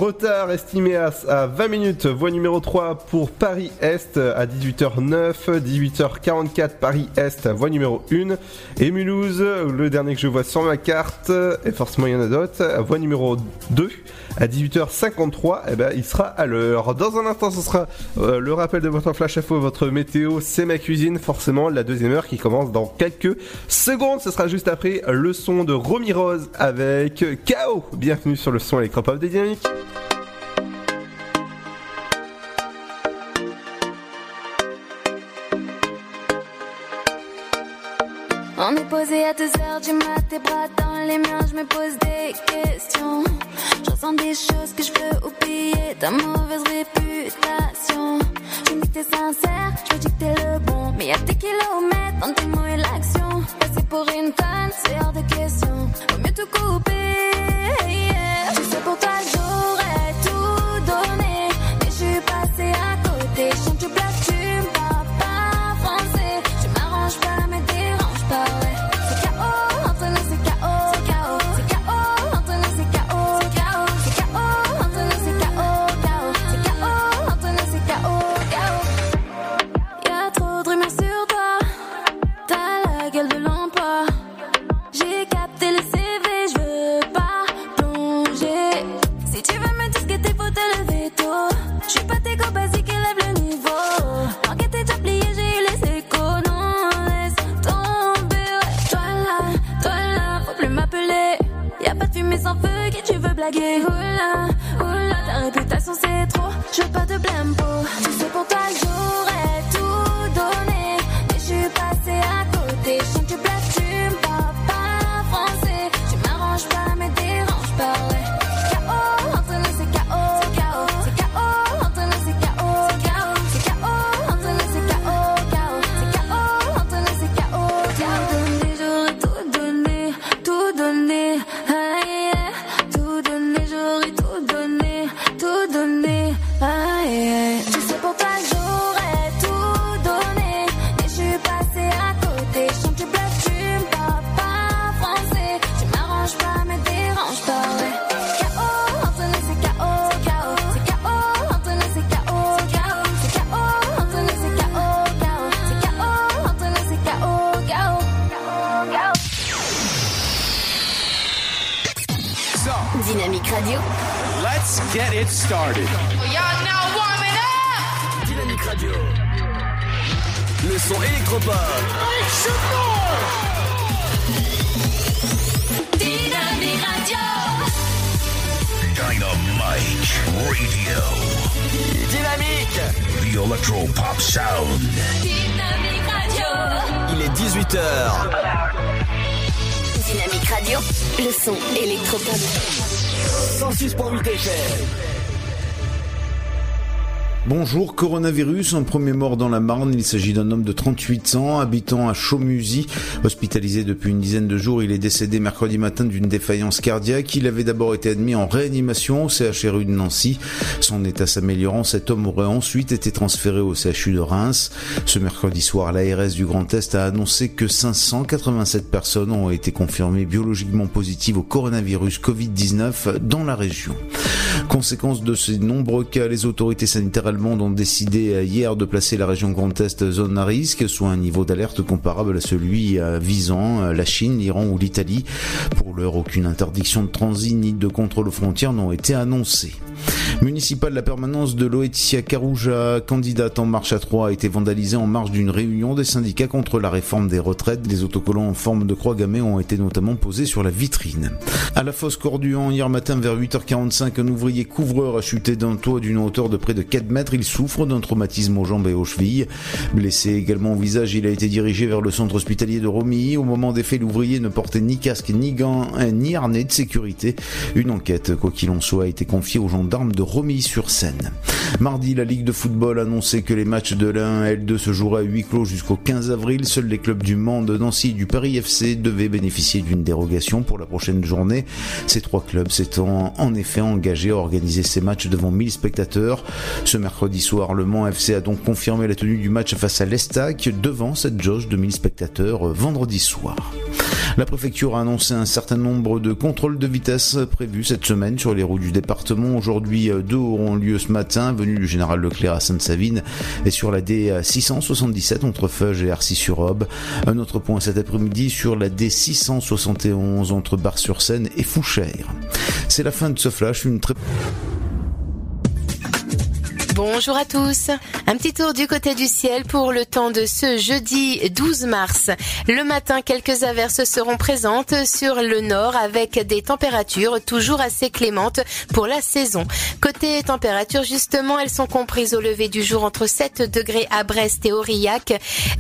retard estimé à, à 20 minutes, voie numéro 3 pour Paris-Est à 18h09, 18h44 Paris-Est voie numéro 1. Et Mulhouse, le dernier que je vois sur ma carte, et forcément il y en a d'autres, voie numéro 2, à 18h53, et ben, il sera à l'heure. Dans un instant, ce sera euh, le rappel de votre flash info, votre météo, c'est ma cuisine, forcément la deuxième heure qui commence dans quelques secondes. Ce sera juste après le son de Romy Rose avec KO. Bienvenue sur le son électropop des dynamiques. Posé à 2 heures du mat, tes bras dans les miens, je me pose des questions. Je ressens des choses que je veux oublier, ta mauvaise réputation. Je me dis que t'es sincère, je me dis que t'es le bon. Mais y'a des kilomètres entre tes mots et l'action. Passer pour une conne, c'est hors de question. Vaut mieux tout couper. yeah. Tu sais, pour toi, blaguer? Oula, oula, ta réputation c'est trop. Je veux pas de blampo. Tu sais pour toi, Sound. Dynamique Radio. Il est 18h. Dynamique Radio. Le son électropop. 106.8 FM. Bonjour, coronavirus, un premier mort dans la Marne. Il s'agit d'un homme de 38 ans, habitant à Chaumusy, hospitalisé depuis une dizaine de jours. Il est décédé mercredi matin d'une défaillance cardiaque. Il avait d'abord été admis en réanimation au CHRU de Nancy. Son état s'améliorant, cet homme aurait ensuite été transféré au CHU de Reims. Ce mercredi soir, l'ARS du Grand Est a annoncé que 587 personnes ont été confirmées biologiquement positives au coronavirus Covid-19 dans la région. Conséquence de ces nombreux cas, les autorités sanitaires allemandes ont décidé hier de placer la région Grand Est zone à risque, soit un niveau d'alerte comparable à celui euh, visant la Chine, l'Iran ou l'Italie. Pour l'heure, aucune interdiction de transit ni de contrôle aux frontières n'ont été annoncées. Municipal, la permanence de Loetia Carouja, candidate en marche à 3, a été vandalisée en marge d'une réunion des syndicats contre la réforme des retraites. Des autocollants en forme de croix gammée ont été notamment posés sur la vitrine. À la fosse Corduan, hier matin vers 8h45, un ouvrier couvreur a chuté d'un toit d'une hauteur de près de 4 mètres. Il souffre d'un traumatisme aux jambes et aux chevilles. Blessé également au visage, il a été dirigé vers le centre hospitalier de Romilly. Au moment des faits, l'ouvrier ne portait ni casque, ni gants, ni harnais de sécurité. Une enquête, quoi qu'il en soit, a été confiée aux gendarmes de Romilly-sur-Seine. Mardi, la Ligue de football a annoncé que les matchs de la 1 et L2 se joueraient à huis clos jusqu'au 15 avril. Seuls les clubs du Mans, de Nancy et du Paris FC devaient bénéficier d'une dérogation pour la prochaine journée. Ces trois clubs s'étant en effet engagés à organiser ces matchs devant 1000 spectateurs. Ce mercredi soir, le Mans FC a donc confirmé la tenue du match face à l'Estac devant cette jauge de 1000 spectateurs vendredi soir. La préfecture a annoncé un certain nombre de contrôles de vitesse prévus cette semaine sur les routes du département. Aujourd'hui, deux auront lieu ce matin, venue du général Leclerc à Sainte-Savine et sur la D677 entre Feuge et Arcy-sur-Aube. Un autre point cet après-midi sur la D671 entre Bar-sur-Seine et Fouchères. C'est la fin de ce flash. Bonjour à tous. Un petit tour du côté du ciel pour le temps de ce jeudi 12 mars. Le matin, quelques averses seront présentes sur le nord avec des températures toujours assez clémentes pour la saison. Côté température, justement, elles sont comprises au lever du jour entre 7 degrés à Brest et Aurillac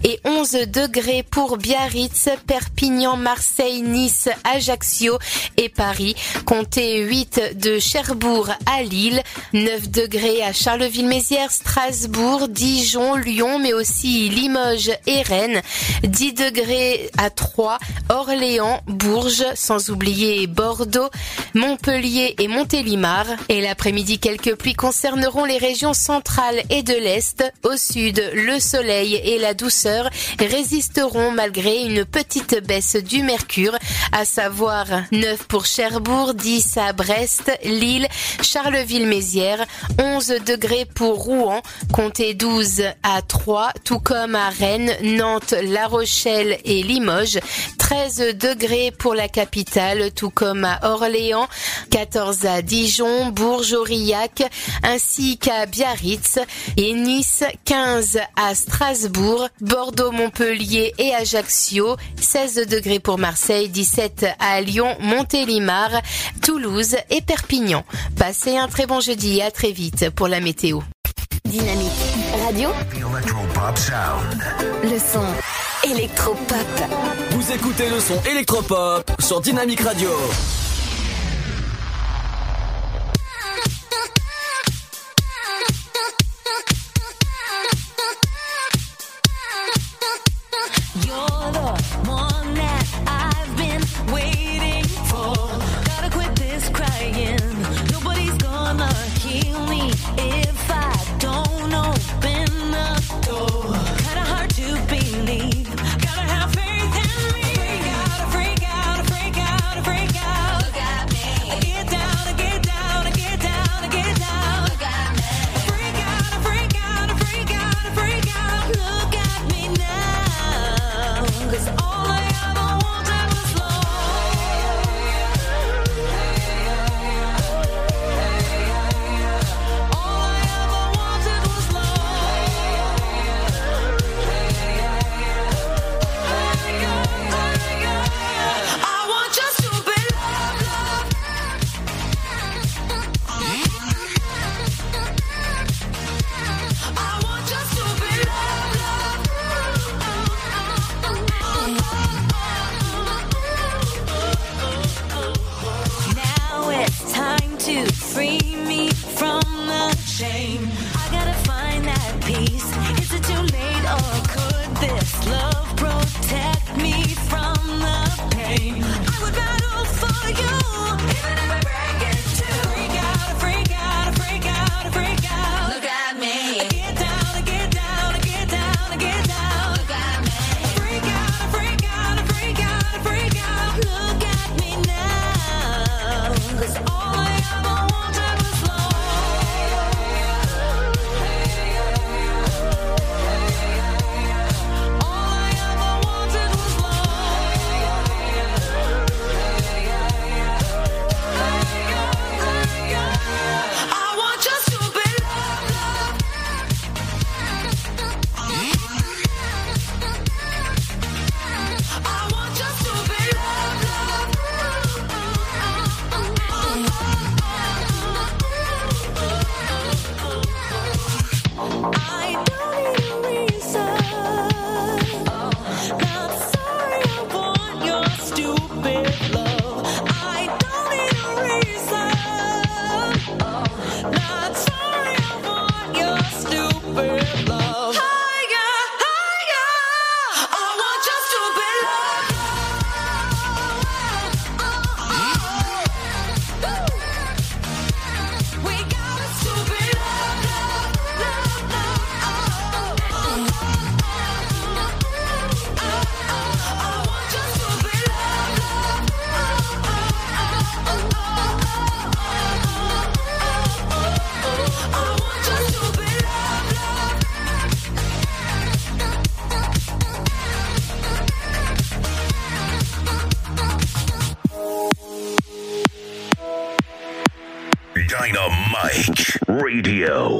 et 11 degrés pour Biarritz, Perpignan, Marseille, Nice, Ajaccio et Paris. Comptez 8 de Cherbourg à Lille, 9 degrés à Charleville Mézières, Strasbourg, Dijon, Lyon, mais aussi Limoges et Rennes. 10 degrés à Troyes, Orléans, Bourges, sans oublier Bordeaux, Montpellier et Montélimar. Et l'après-midi, quelques pluies concerneront les régions centrales et de l'Est. Au sud, le soleil et la douceur résisteront malgré une petite baisse du mercure, à savoir 9 pour Cherbourg, 10 à Brest, Lille, Charleville-Mézières, 11 degrés pour Rouen, comptez 12 à 3, tout comme à Rennes, Nantes, La Rochelle et Limoges, 13 degrés pour la capitale, tout comme à Orléans, 14 à Dijon, Bourges, Aurillac, ainsi qu'à Biarritz et Nice, 15 à Strasbourg, Bordeaux, Montpellier et Ajaccio, 16 degrés pour Marseille, 17 à Lyon, Montélimar, Toulouse et Perpignan. Passez un très bon jeudi et à très vite pour la météo. Dynamique Radio. The Electro Pop Sound. Le son électropop. Vous écoutez le son électropop sur Dynamique Radio. Radio.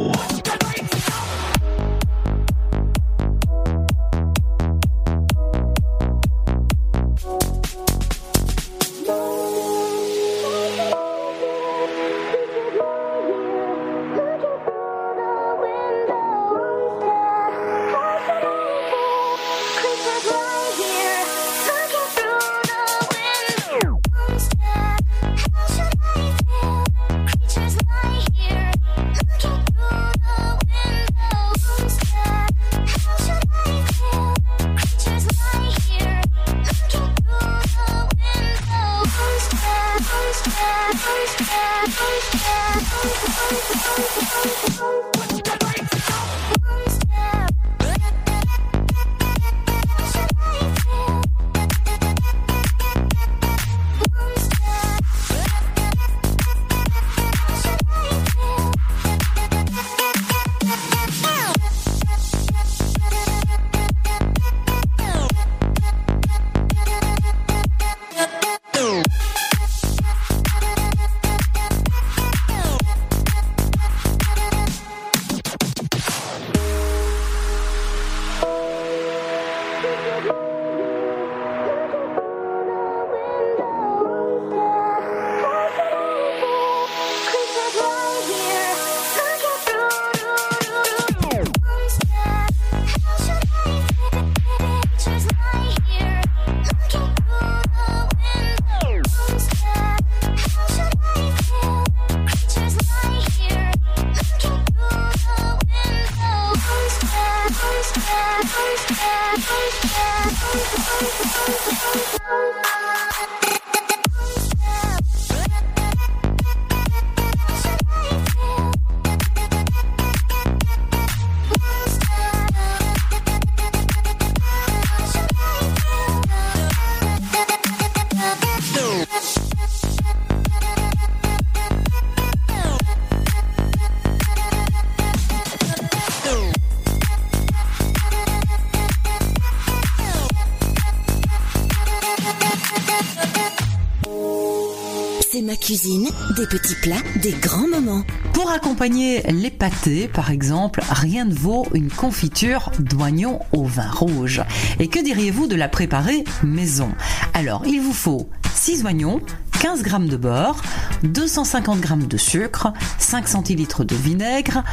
Des petits plats, des grands moments. Pour accompagner les pâtés, par exemple, rien ne vaut une confiture d'oignon au vin rouge. Et que diriez-vous de la préparer maison? Alors, il vous faut 6 oignons, 15 g de beurre, 250 g de sucre, 5 centilitres de vinaigre,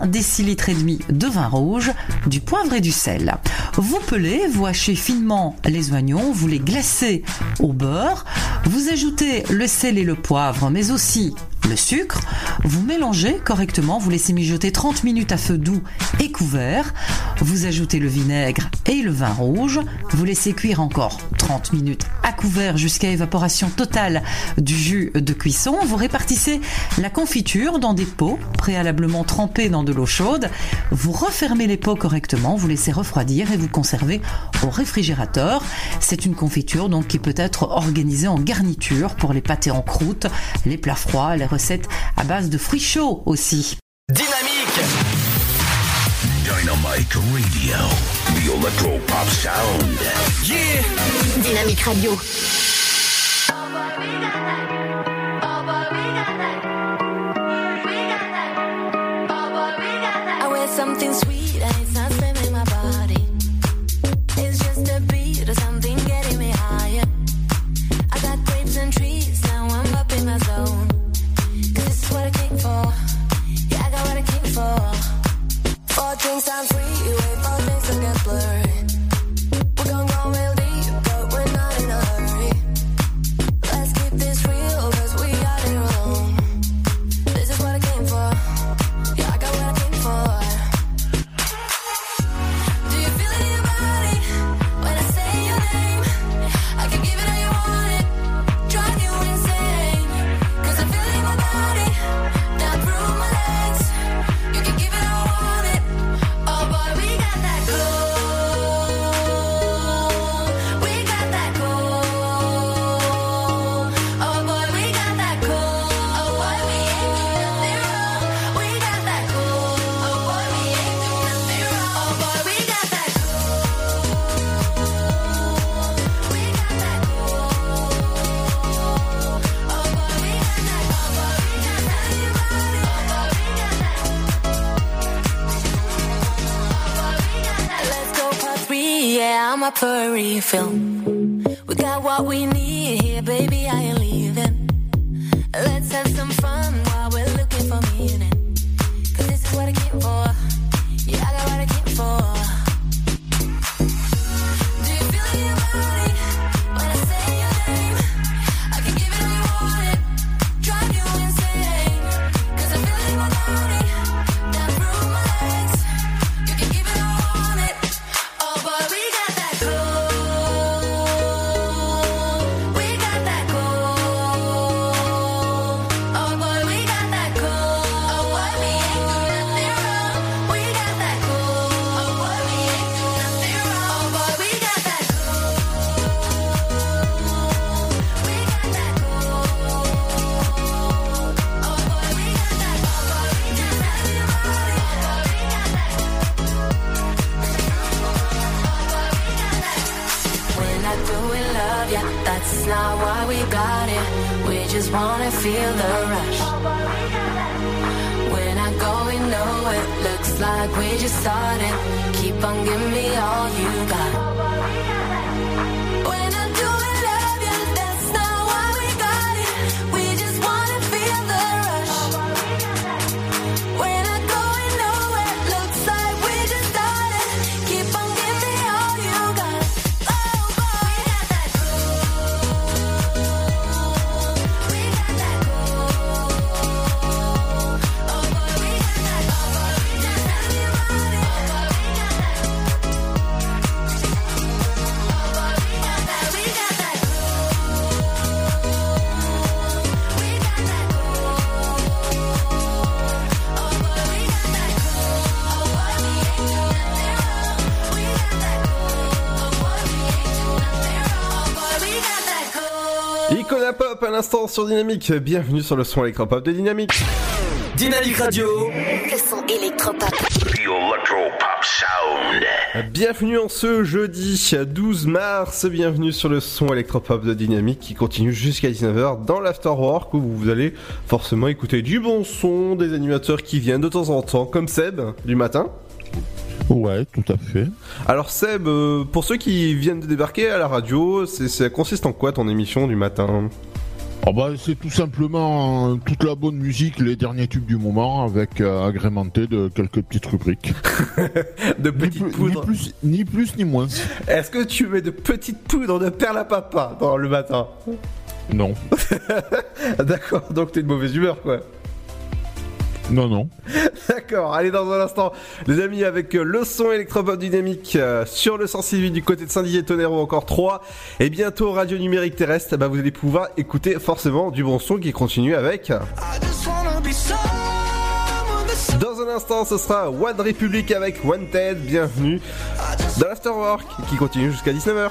1 décilitre et demi de vin rouge, du poivre et du sel. Vous pelez, vous hachez finement les oignons, vous les glacez au beurre, vous ajoutez le sel et le poivre, mais aussi le sucre, vous mélangez correctement, vous laissez mijoter 30 minutes à feu doux et couvert, vous ajoutez le vinaigre et le vin rouge, vous laissez cuire encore 30 minutes couvert jusqu'à évaporation totale du jus de cuisson, vous répartissez la confiture dans des pots préalablement trempés dans de l'eau chaude, vous refermez les pots correctement, vous laissez refroidir et vous conservez au réfrigérateur. C'est une confiture donc qui peut être organisée en garniture pour les pâtés en croûte, les plats froids, les recettes à base de fruits chauds aussi. Dynamique Radio. Dynamique Radio. L'instant sur Dynamique. Bienvenue sur le son électropop de Dynamique. Dynamique Radio. Le son électropop. The Electropop Sound. Bienvenue en ce jeudi 12 mars. Bienvenue sur le son électropop de Dynamique qui continue jusqu'à 19h dans l'Afterwork où vous allez forcément écouter du bon son, des animateurs qui viennent de temps en temps, comme Seb du matin. Ouais, tout à fait. Alors Seb, euh, pour ceux qui viennent de débarquer à la radio, c'est, ça consiste en quoi ton émission du matin? Bah, c'est tout simplement euh, toute la bonne musique, les derniers tubes du moment, avec euh, agrémenté de quelques petites rubriques. de petites poudres. Ni plus, ni plus ni moins. Est-ce que tu mets de petites poudres de perles à papa dans le matin? Non. D'accord, donc t'es de mauvaise humeur quoi. Non, non. D'accord, allez dans un instant, les amis, avec euh, le son électropop dynamique euh, sur le 106.8 du côté de Saint-Dié, Tonnerre encore 3, et bientôt radio numérique terrestre, bah, vous allez pouvoir écouter forcément du bon son qui continue avec... Dans un instant, ce sera One Republic avec Wanted, bienvenue dans l'Afterwork qui continue jusqu'à 19h.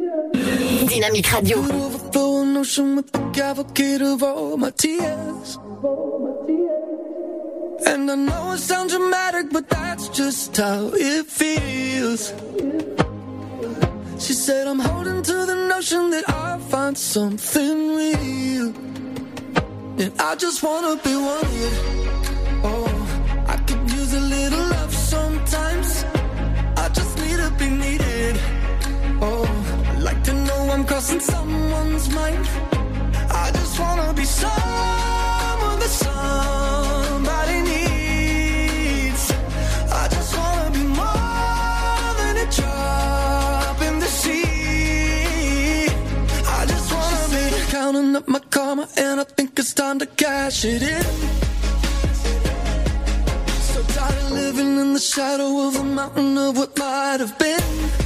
Dynamique Radio. And I know it sounds dramatic, but that's just how it feels. She said I'm holding to the notion that I'll find something real. And I just wanna be wanted. Oh, I could use a little love sometimes. I just need to be needed. Oh, like to know I'm crossing someone's mind. I just wanna be someone that somebody needs. I just wanna be more than a drop in the sea. I just wanna be counting up my karma, and I think it's time to cash it in. So tired of living in the shadow of a mountain of what might have been.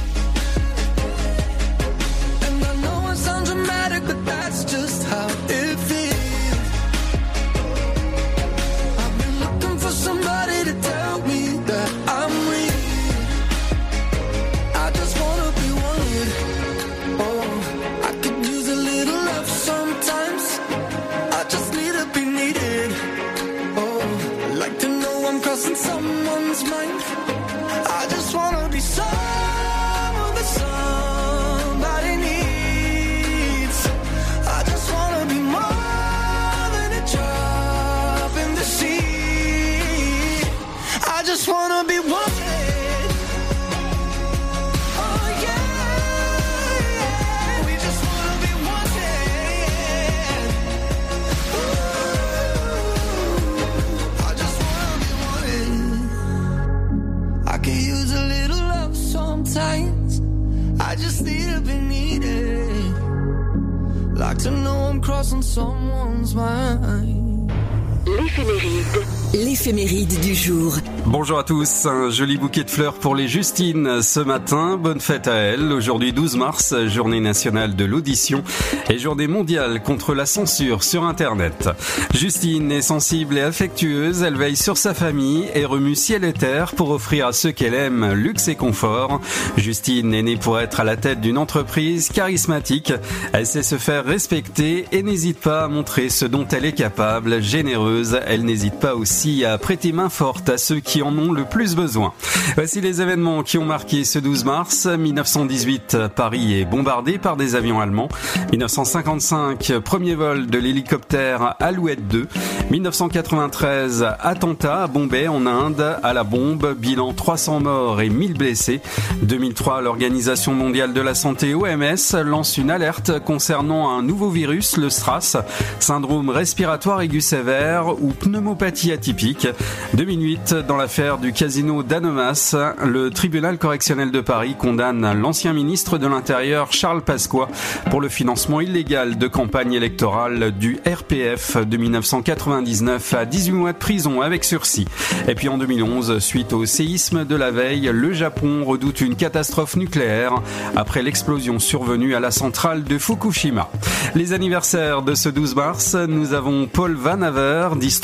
L'éphéméride. L'éphéméride du jour. Bonjour à tous, un joli bouquet de fleurs pour les Justines ce matin. Bonne fête à elles. Aujourd'hui 12 mars, journée nationale de l'audition et journée mondiale contre la censure sur Internet. Justine est sensible et affectueuse, elle veille sur sa famille et remue ciel et terre pour offrir à ceux qu'elle aime luxe et confort. Justine est née pour être à la tête d'une entreprise charismatique. Elle sait se faire respecter et n'hésite pas à montrer ce dont elle est capable. Généreuse, elle n'hésite pas aussi à prêter main forte à ceux qui en ont le plus besoin. Voici les événements qui ont marqué ce 12 mars. 1918, Paris est bombardé par des avions allemands. 1955, premier vol de l'hélicoptère Alouette 2. 1993, attentat à Bombay en Inde à la bombe, bilan 300 morts et 1000 blessés. 2003, l'Organisation mondiale de la santé OMS lance une alerte concernant un nouveau virus, le SRAS, syndrome respiratoire aigu sévère ou pneumopathie atypique. 2008, dans l'affaire du casino d'Annemasse, le tribunal correctionnel de Paris condamne l'ancien ministre de l'Intérieur Charles Pasqua pour le financement illégal de campagne électorale du RPF de 1999 à 18 mois de prison avec sursis. Et puis en 2011, suite au séisme de la veille, le Japon redoute une catastrophe nucléaire après l'explosion survenue à la centrale de Fukushima. Les anniversaires de ce 12 mars, nous avons Paul Van Haver, dit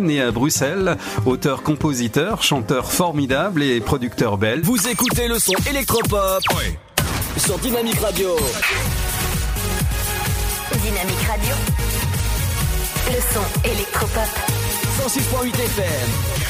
né à Bruxelles, auteur-compositeur, chanteur formidable et producteur belge. Vous écoutez le son électropop sur Dynamique Radio. Dynamique Radio. Le son électropop. 106.8 FM.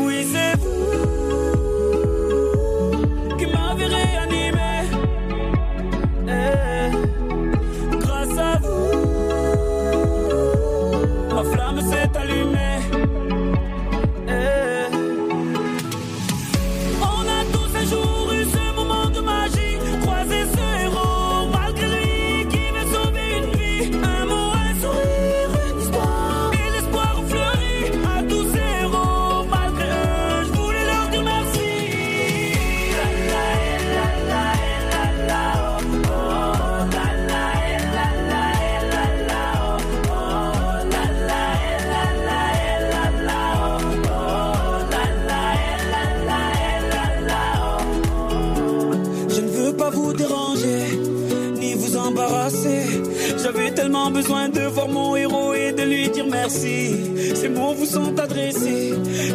Oui, c'est vous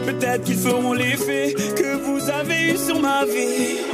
Peut-être qu'ils feront l'effet que vous avez eu sur ma vie.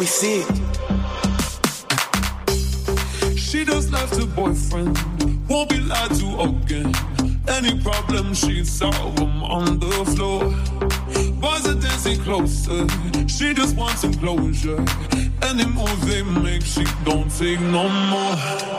we see. She does love her boyfriend, won't be lied to again. Any problem she solve on the floor. Boys are dancing closer, she just wants some closure. Any move they make, she don't take no more.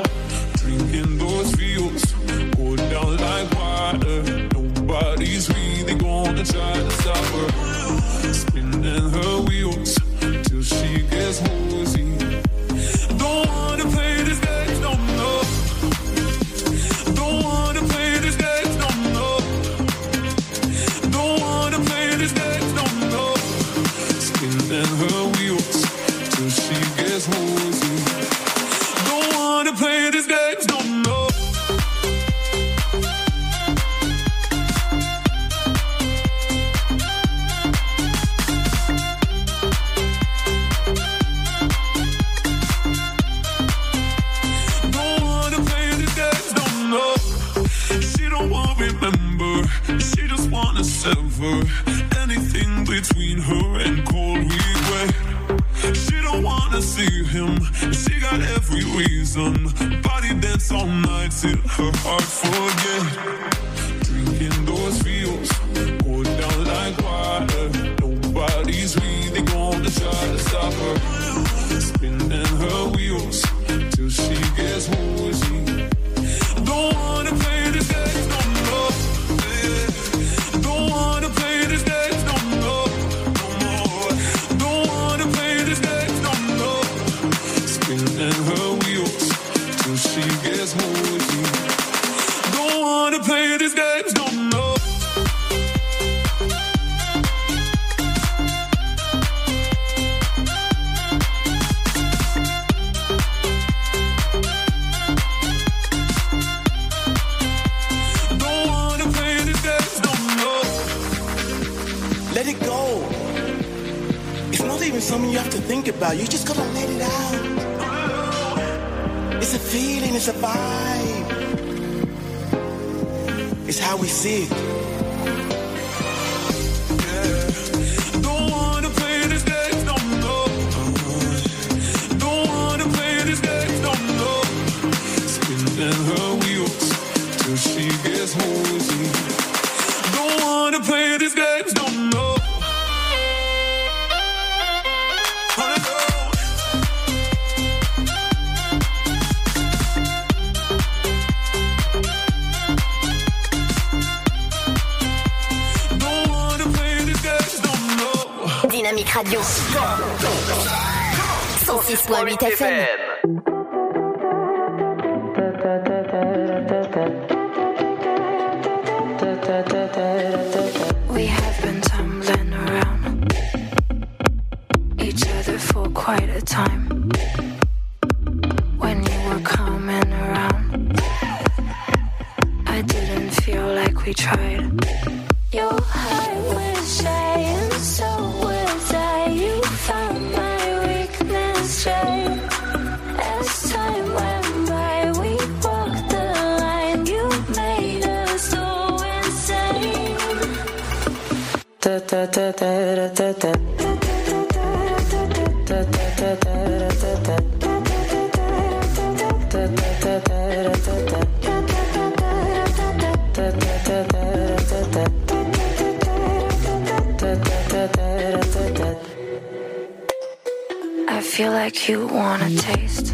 I feel like you wanna taste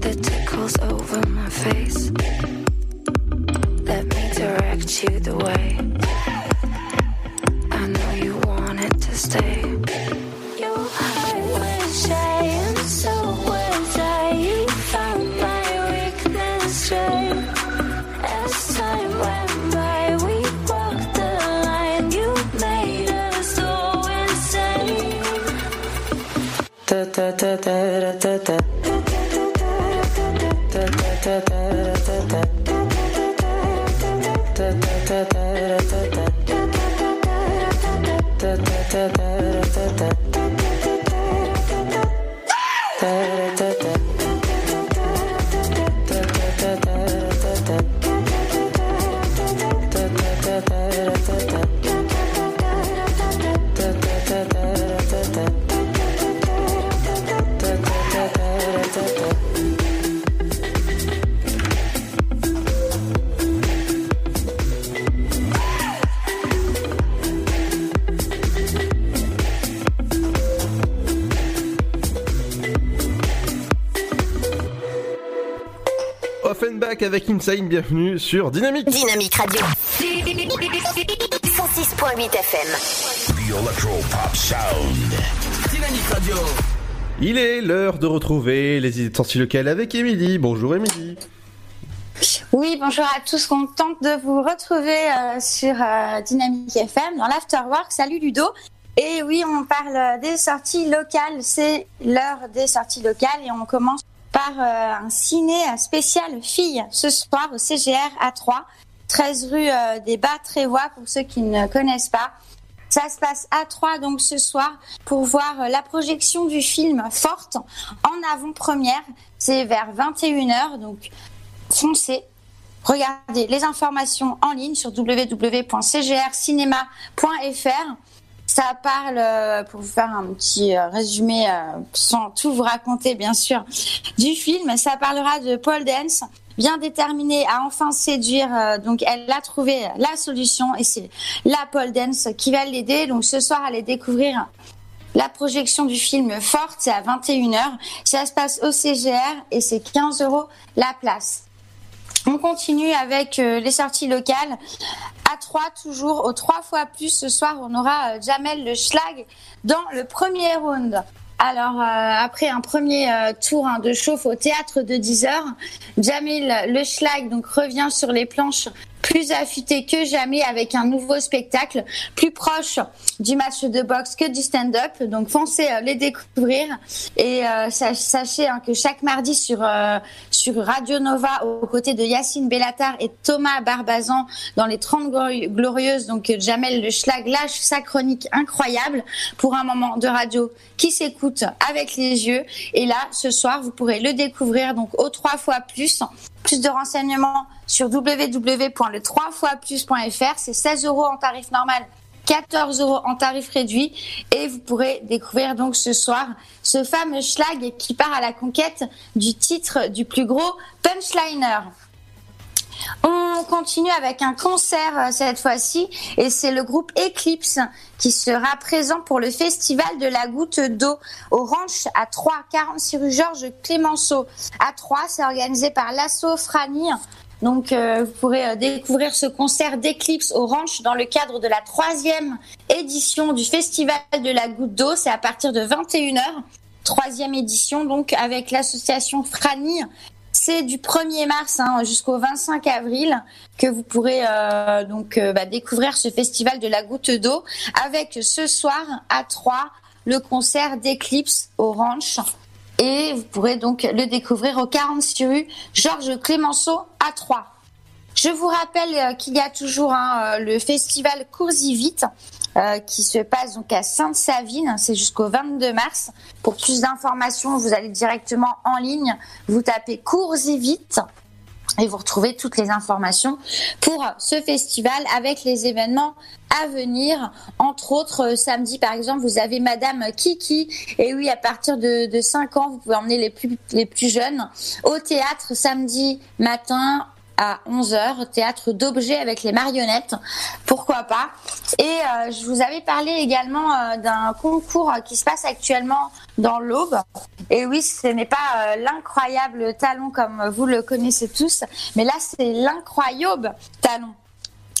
the tickles over my face. Let me direct you the way. I know you want it to stay. Insane, bienvenue sur Dynamique. Dynamique Radio. 106.8 FM. The Electro Pop Sound. Dynamique Radio. Il est l'heure de retrouver les idées de sortie locales avec Émilie. Bonjour Émilie. Oui, bonjour à tous. Contente de vous retrouver euh, sur euh, Dynamique FM dans l'Afterwork. Salut Ludo. Et oui, on parle des sorties locales. C'est l'heure des sorties locales et on commence par euh, un ciné spécial filles ce soir au CGR A3, 13 rue euh, des Bas-Trévois pour ceux qui ne connaissent pas. Ça se passe à 3 donc ce soir pour voir euh, la projection du film Forte en avant-première. C'est vers 21h donc foncez. Regardez les informations en ligne sur www.cgrcinéma.fr. Ça parle, euh, pour vous faire un petit euh, résumé, euh, sans tout vous raconter bien sûr, du film, ça parlera de Paul Dance, bien déterminée à enfin séduire. donc elle a trouvé la solution et c'est la Paul Dance qui va l'aider. Donc ce soir, allez découvrir la projection du film Forte, c'est à 21h. Ça se passe au CGR et c'est 15 euros la place. On continue avec euh, les sorties locales. À 3, toujours au 3 fois plus. Ce soir, on aura euh, Jamel le Schlag dans le premier round. Alors, euh, après un premier tour hein, de chauffe au théâtre de 10 heures, Jamel le Schlag donc, revient sur les planches plus affûté que jamais avec un nouveau spectacle plus proche du match de boxe que du stand-up. Donc foncez euh, les découvrir et euh, sa- sachez hein, que chaque mardi sur euh, sur Radio Nova aux côtés de Yacine Bellatar et Thomas Barbazan dans les 30 glori- glorieuses donc Jamel Le Schlag lâche sa chronique incroyable pour un moment de radio qui s'écoute avec les yeux et là ce soir vous pourrez le découvrir donc au trois fois plus plus de renseignements sur www.le3foisplus.fr. C'est 16 euros en tarif normal, 14 euros en tarif réduit. Et vous pourrez découvrir donc ce soir ce fameux schlag qui part à la conquête du titre du plus gros punchliner. On continue avec un concert euh, cette fois-ci et c'est le groupe Eclipse qui sera présent pour le festival de la goutte d'eau au ranch à 3, 46 rue Georges Clémenceau. À 3, c'est organisé par l'Asso Frani. Donc euh, vous pourrez euh, découvrir ce concert d'Eclipse au ranch dans le cadre de la troisième édition du festival de la goutte d'eau. C'est à partir de 21h. Troisième édition donc avec l'association Frani c'est du 1er mars hein, jusqu'au 25 avril que vous pourrez euh, donc euh, bah, découvrir ce festival de la goutte d'eau avec ce soir à 3 le concert d'Eclipse au Ranch et vous pourrez donc le découvrir au 46 rue Georges Clémenceau à 3. Je vous rappelle euh, qu'il y a toujours hein, le festival Cours-y vite euh, qui se passe donc à Sainte-Savine, c'est jusqu'au 22 mars. Pour plus d'informations, vous allez directement en ligne, vous tapez Cours-y vite et vous retrouvez toutes les informations pour ce festival avec les événements à venir. Entre autres, euh, samedi par exemple, vous avez Madame Kiki. Et oui, à partir de, de 5 ans, vous pouvez emmener les plus jeunes au théâtre samedi matin à 11h, théâtre d'objets avec les marionnettes, pourquoi pas? Et euh, je vous avais parlé également euh, d'un concours qui se passe actuellement dans l'Aube. Et oui, ce n'est pas euh, l'incroyable talon comme vous le connaissez tous, mais là c'est l'incroyable talon.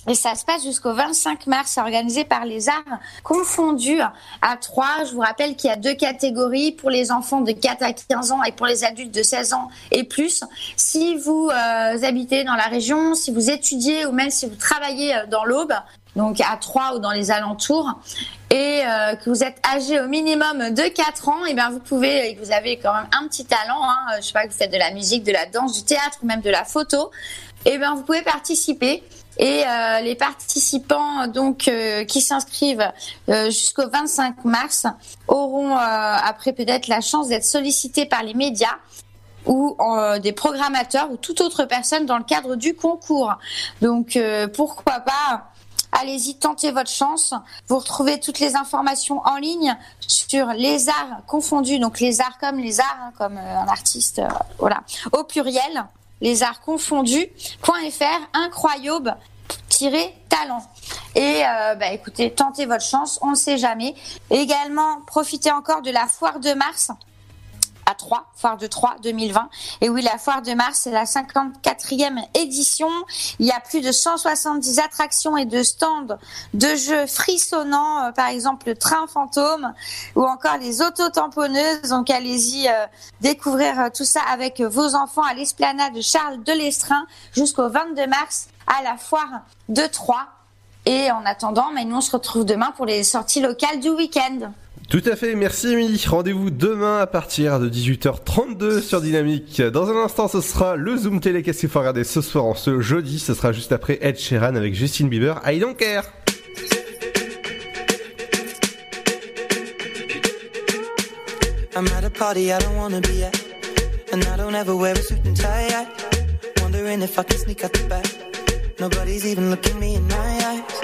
Et ça se passe jusqu'au 25 mars, organisé par les arts confondus à trois. Je vous rappelle qu'il y a deux catégories pour les enfants de 4 à 15 ans et pour les adultes de 16 ans et plus. Si vous euh, habitez dans la région, si vous étudiez ou même si vous travaillez euh, dans l'Aube, donc à Troyes ou dans les alentours, et euh, que vous êtes âgé au minimum de 4 ans, et bien vous pouvez, et que vous avez quand même un petit talent, hein, je sais pas, que vous faites de la musique, de la danse, du théâtre ou même de la photo, et bien vous pouvez participer. Et euh, les participants donc euh, qui s'inscrivent euh, jusqu'au 25 mars auront après peut-être la chance d'être sollicités par les médias ou des programmateurs ou toute autre personne dans le cadre du concours. Donc pourquoi pas Allez-y, tentez votre chance. Vous retrouvez toutes les informations en ligne sur les arts confondus, donc les arts comme les arts, hein, comme un artiste, voilà, au pluriel les arts confondus.fr, incroyable talent. Et euh, bah, écoutez, tentez votre chance, on ne sait jamais. également, profitez encore de la foire de mars à 3, foire de 3 2020. Et oui, la foire de mars, c'est la 54e édition. Il y a plus de 170 attractions et de stands de jeux frissonnants, euh, par exemple le train fantôme ou encore les auto-tamponneuses. Donc allez-y euh, découvrir tout ça avec vos enfants à l'esplanade Charles de l'Estrin jusqu'au 22 mars à la foire de Troyes. Et en attendant, mais nous on se retrouve demain pour les sorties locales du week-end. Tout à fait, merci Émilie. Rendez-vous demain à partir de 18h32 sur Dynamique. Dans un instant, ce sera le Zoom télé. Qu'est-ce qu'il faut regarder ce soir en ce jeudi Ce sera juste après Ed Sheeran avec Justin Bieber. I don't care I'm at a party I don't wanna be at And I don't ever wear a suit and tie Wondering if I can sneak out the back Nobody's even looking me in my eyes.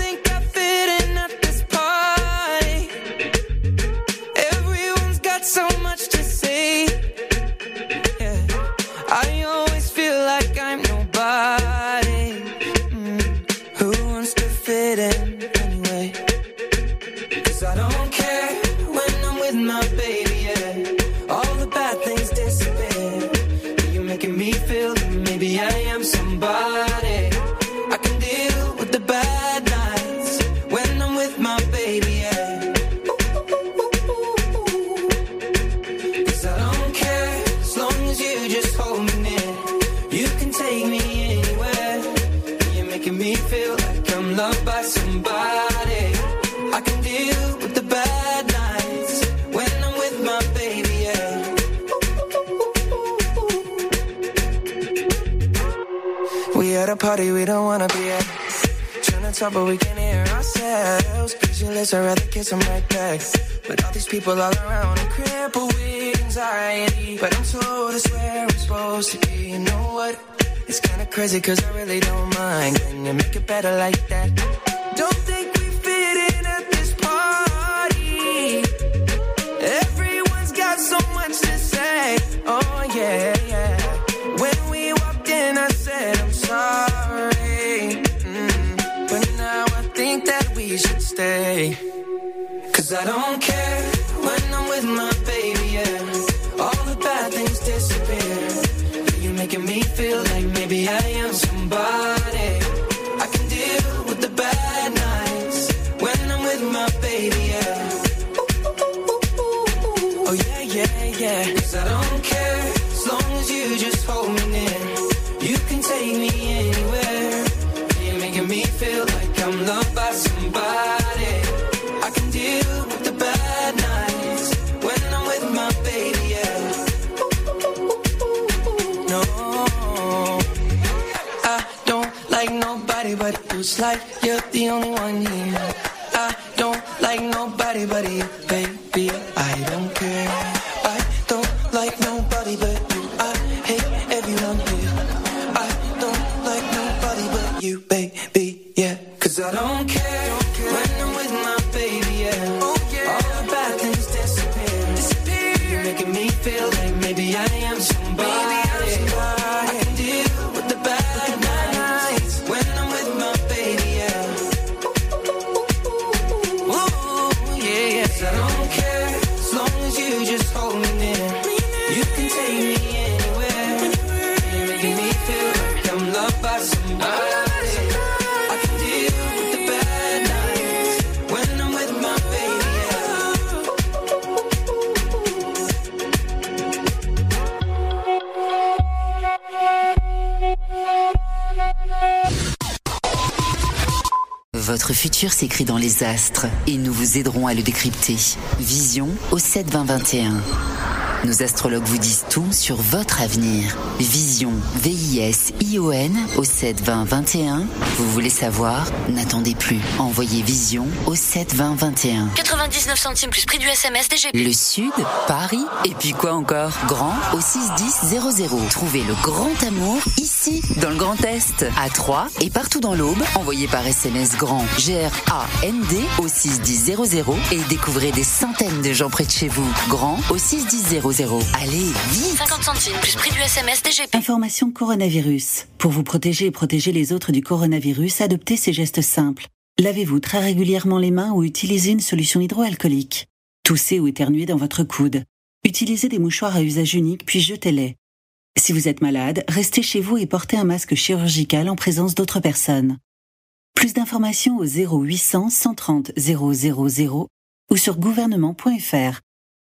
because nous aiderons à le décrypter. Vision au 7 20 21. Nos astrologues vous disent tout sur votre avenir. Vision, V-I-S-I-O-N au 7 20 21. Vous voulez savoir? N'attendez plus. Envoyez Vision au 7 20 21. 99 centimes plus prix du SMS DGP. Le Sud, Paris, et puis quoi encore? Grand au 61000. Trouvez le grand amour ici, dans le Grand Est, à Troyes et partout dans l'Aube. Envoyez par SMS grand G-R-A-N-D au 61000 et découvrez des centaines de gens près de chez vous. Grand au 61000. Allez, vite 50 centimes plus prix du SMS DGP. Information coronavirus. Pour vous protéger et protéger les autres du coronavirus, adoptez ces gestes simples. Lavez-vous très régulièrement les mains ou utilisez une solution hydroalcoolique. Toussez ou éternuez dans votre coude. Utilisez des mouchoirs à usage unique puis jetez-les. Si vous êtes malade, restez chez vous et portez un masque chirurgical en présence d'autres personnes. Plus d'informations au 0800 130 000 ou sur gouvernement.fr.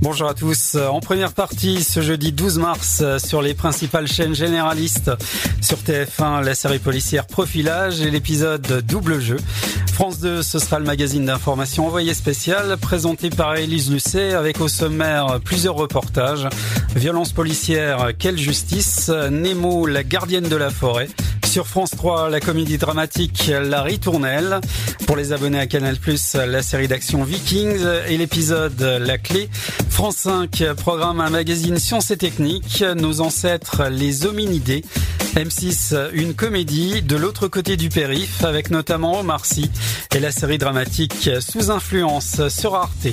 Bonjour à tous. En première partie, ce jeudi 12 mars, sur les principales chaînes généralistes, sur TF1, la série policière Profilage et l'épisode Double Jeu. France 2, ce sera le magazine d'information envoyé spécial, présenté par Élise Lucet, avec au sommaire plusieurs reportages. Violence policière, quelle justice? Nemo, la gardienne de la forêt. Sur France 3, la comédie dramatique La Ritournelle. Pour les abonnés à Canal+, la série d'action Vikings et l'épisode La Clé. France 5 programme un magazine Sciences et Techniques, Nos ancêtres les hominidés. M6, une comédie de l'autre côté du périph, avec notamment Omar Sy et la série dramatique Sous influence sur Arte.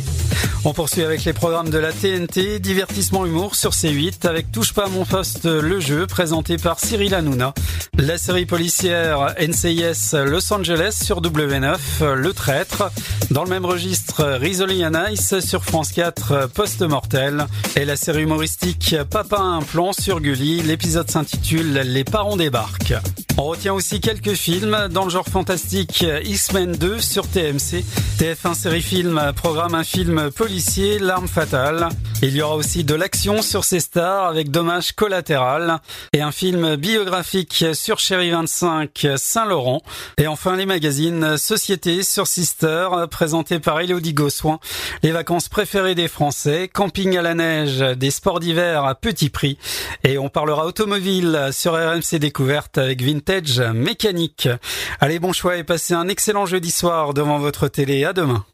On poursuit avec les programmes de la TNT, divertissement humour sur C8, avec Touche pas à mon poste le jeu, présenté par Cyril Hanouna. La série policière NCIS Los Angeles sur W9, Le Traître. Dans le même registre, Risoli and Ice sur France 4, Post-Mortel. Et la série humoristique Papa a un plan sur Gulli. L'épisode s'intitule Les parents débarquent. On retient aussi quelques films dans le genre fantastique X-Men 2 sur TMC. TF1 série film programme un film policier L'arme fatale. Il y aura aussi de l'action sur ces stars avec Dommage collatéral et un film biographique sur Chéri 25 Saint-Laurent. Et enfin les magazines Société sur Sister présenté par Elodie Gossoin. Les vacances préférées des Français, français, camping à la neige, des sports d'hiver à petit prix et on parlera automobile sur RMC Découverte avec Vintage Mécanique. Allez, bon choix et passez un excellent jeudi soir devant votre télé. À demain.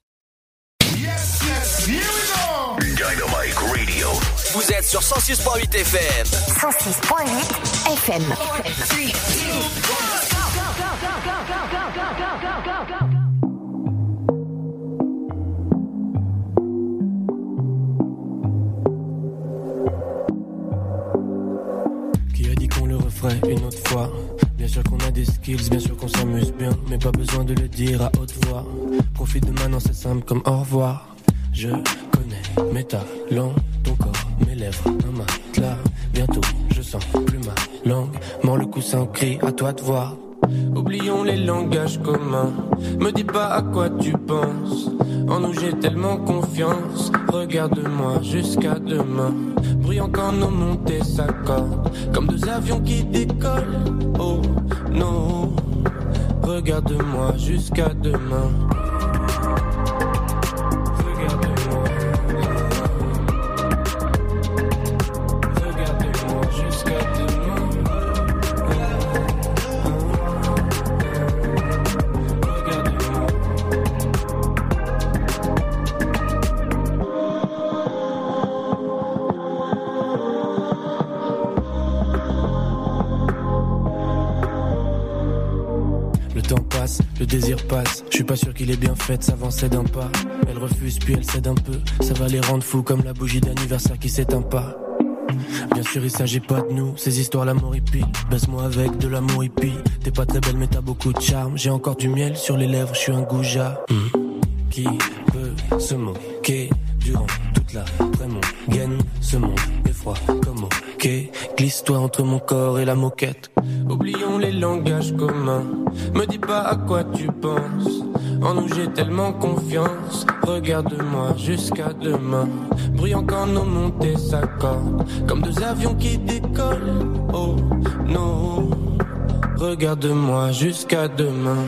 Yes, yes, here we go. Dynamic Radio. Vous êtes sur 106.8 FM. 106.8 FM. 3, 2, 1. une autre fois. Bien sûr qu'on a des skills, bien sûr qu'on s'amuse bien, mais pas besoin de le dire à haute voix. Profite de maintenant, c'est simple comme au revoir. Je connais mes talents, ton corps, mes lèvres, un matelas. Bientôt, je sens plus ma langue. mort le coussin, crie à toi de voir. Oublions les langages communs. Me dis pas à quoi tu penses. En nous, j'ai tellement confiance. Regarde-moi jusqu'à demain. Bruyant quand nos montées s'accordent. Comme deux avions qui décollent. Oh non. Regarde-moi jusqu'à demain. Sûr qu'il est bien fait, s'avancer d'un pas. Elle refuse puis elle cède un peu. Ça va les rendre fous comme la bougie d'anniversaire qui s'éteint pas. Bien sûr, il s'agit pas de nous, ces histoires l'amour hippie. Baisse-moi avec de l'amour hippie. T'es pas très belle, mais t'as beaucoup de charme. J'ai encore du miel sur les lèvres, je suis un goujat. Qui peut se moquer durant toute la vraiment gaine ce monde est froid comme ok. Glisse-toi entre mon corps et la moquette. Oublions les langages communs. Me dis pas à quoi tu penses. En nous j'ai tellement confiance. Regarde-moi jusqu'à demain. Brillant quand nos montées s'accordent. Comme deux avions qui décollent. Oh non. Regarde-moi jusqu'à demain.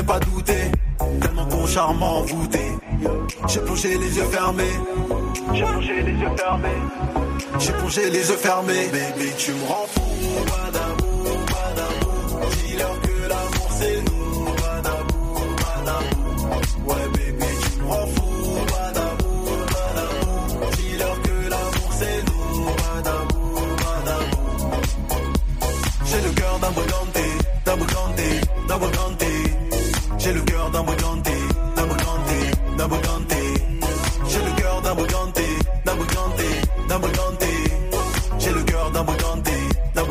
N'ai pas douté. Tellement ton charme m'a envoûté. J'ai plongé les yeux fermés. J'ai plongé les yeux fermés. J'ai plongé les yeux fermés. Bébé, tu me rends fou. D'un d'un d'un. J'ai le cœur d'un briganté, d'un d'un. J'ai le cœur d'un briganté, d'un.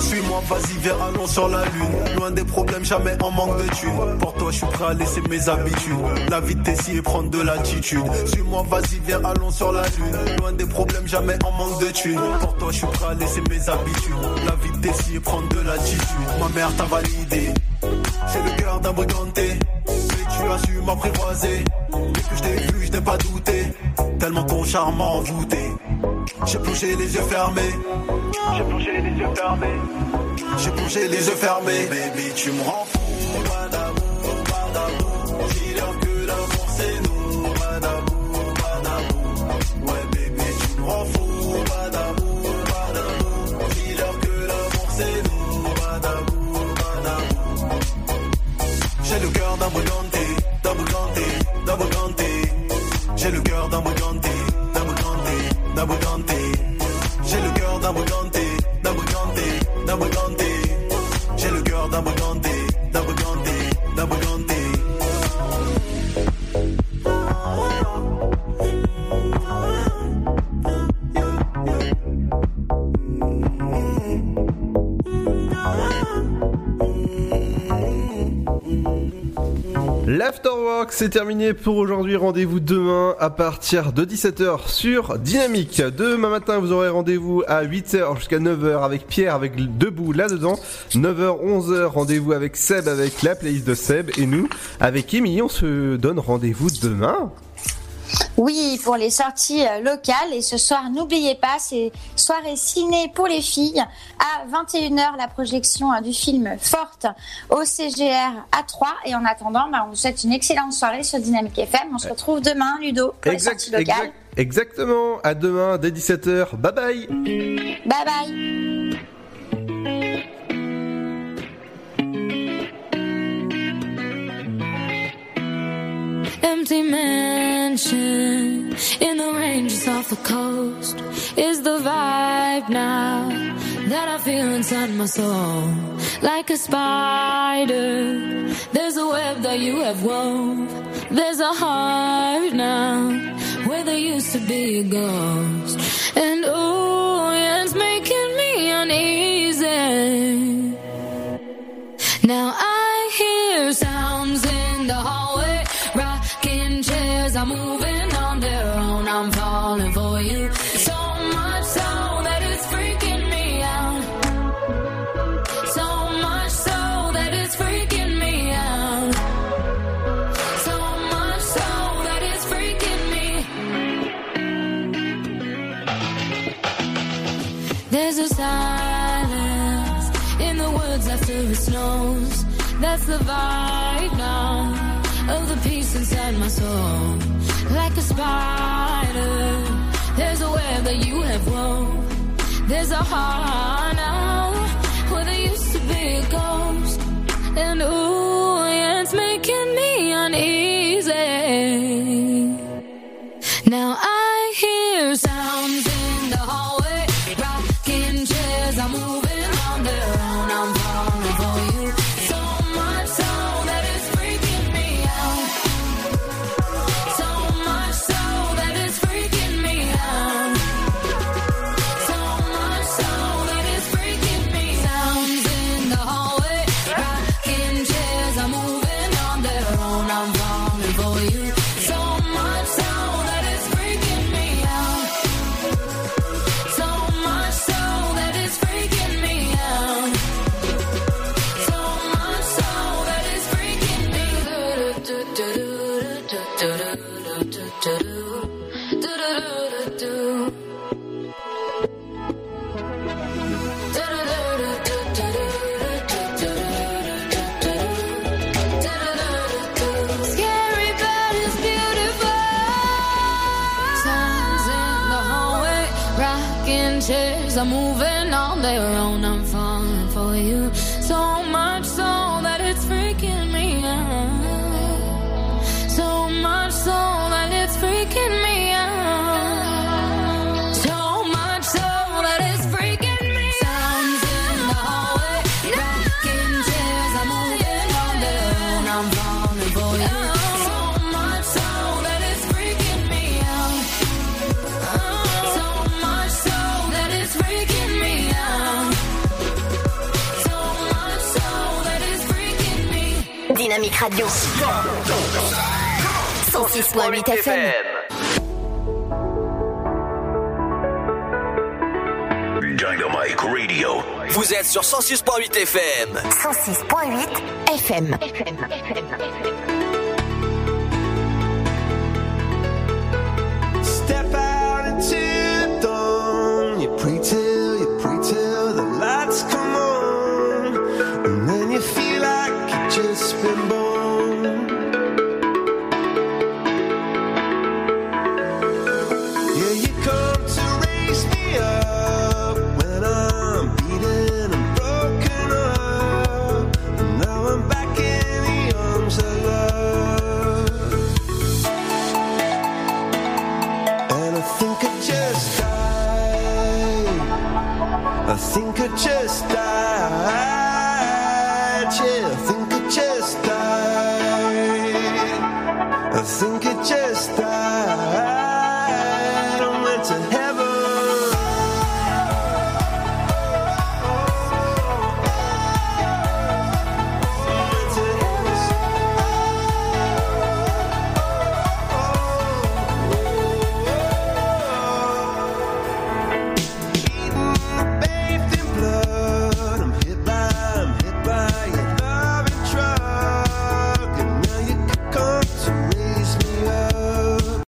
Suis-moi, vas-y, viens, allons sur la lune. Loin des problèmes, jamais en manque de thunes. Pour toi, je suis prêt à laisser mes habitudes. La vitesse y et prendre de l'attitude. Suis-moi, vas-y, viens, allons sur la lune. Loin des problèmes, jamais en manque de thunes. Pour toi, je suis prêt à laisser mes habitudes. La vitesse y et prendre de l'attitude. Ma mère t'a validé. D'un tu as su m'apprivoiser. Que je t'ai vu, je n'ai pas douté. Tellement ton charme m'a envoûté. J'ai plongé les yeux fermés. J'ai plongé les yeux fermés. J'ai plongé les yeux fermés. Baby, tu me rends. C'est terminé pour aujourd'hui. Rendez-vous demain à partir de 17h sur Dynamique. Demain matin, vous aurez rendez-vous à 8h jusqu'à 9h avec Pierre, avec Debout là-dedans. 9h, 11h, rendez-vous avec Seb, avec la playlist de Seb. Et nous, avec Émilie, on se donne rendez-vous demain. Oui, pour les sorties euh, locales. Et ce soir, n'oubliez pas, c'est soirée ciné pour les filles. À 21h, la projection hein, du film Forte au CGR à 3. Et en attendant, bah, on vous souhaite une excellente soirée sur Dynamique FM. On se retrouve demain, Ludo, pour les sorties locales. exact- exactement. À demain dès 17h. Bye bye. Bye bye. Empty mansion in the ranges off the coast is the vibe now that I feel inside my soul. Like a spider, there's a web that you have wove. There's a heart now where there used to be a ghost. And oh, yeah, it's making me uneasy. Now I hear sounds moving on their own. I'm falling for you so much so that it's freaking me out. So much so that it's freaking me out. So much so that it's freaking me. There's a silence in the woods after it snows. That's the vibe now of the peace inside my soul. Like a spider, there's a web that you have wove. There's a heart now where there used to be a ghost. And ooh, yeah, it's making me uneasy. Their own. Dynamique Radio. 106.8 FM. Dynamite Radio. Vous êtes sur 106.8 FM. 106.8 FM. Step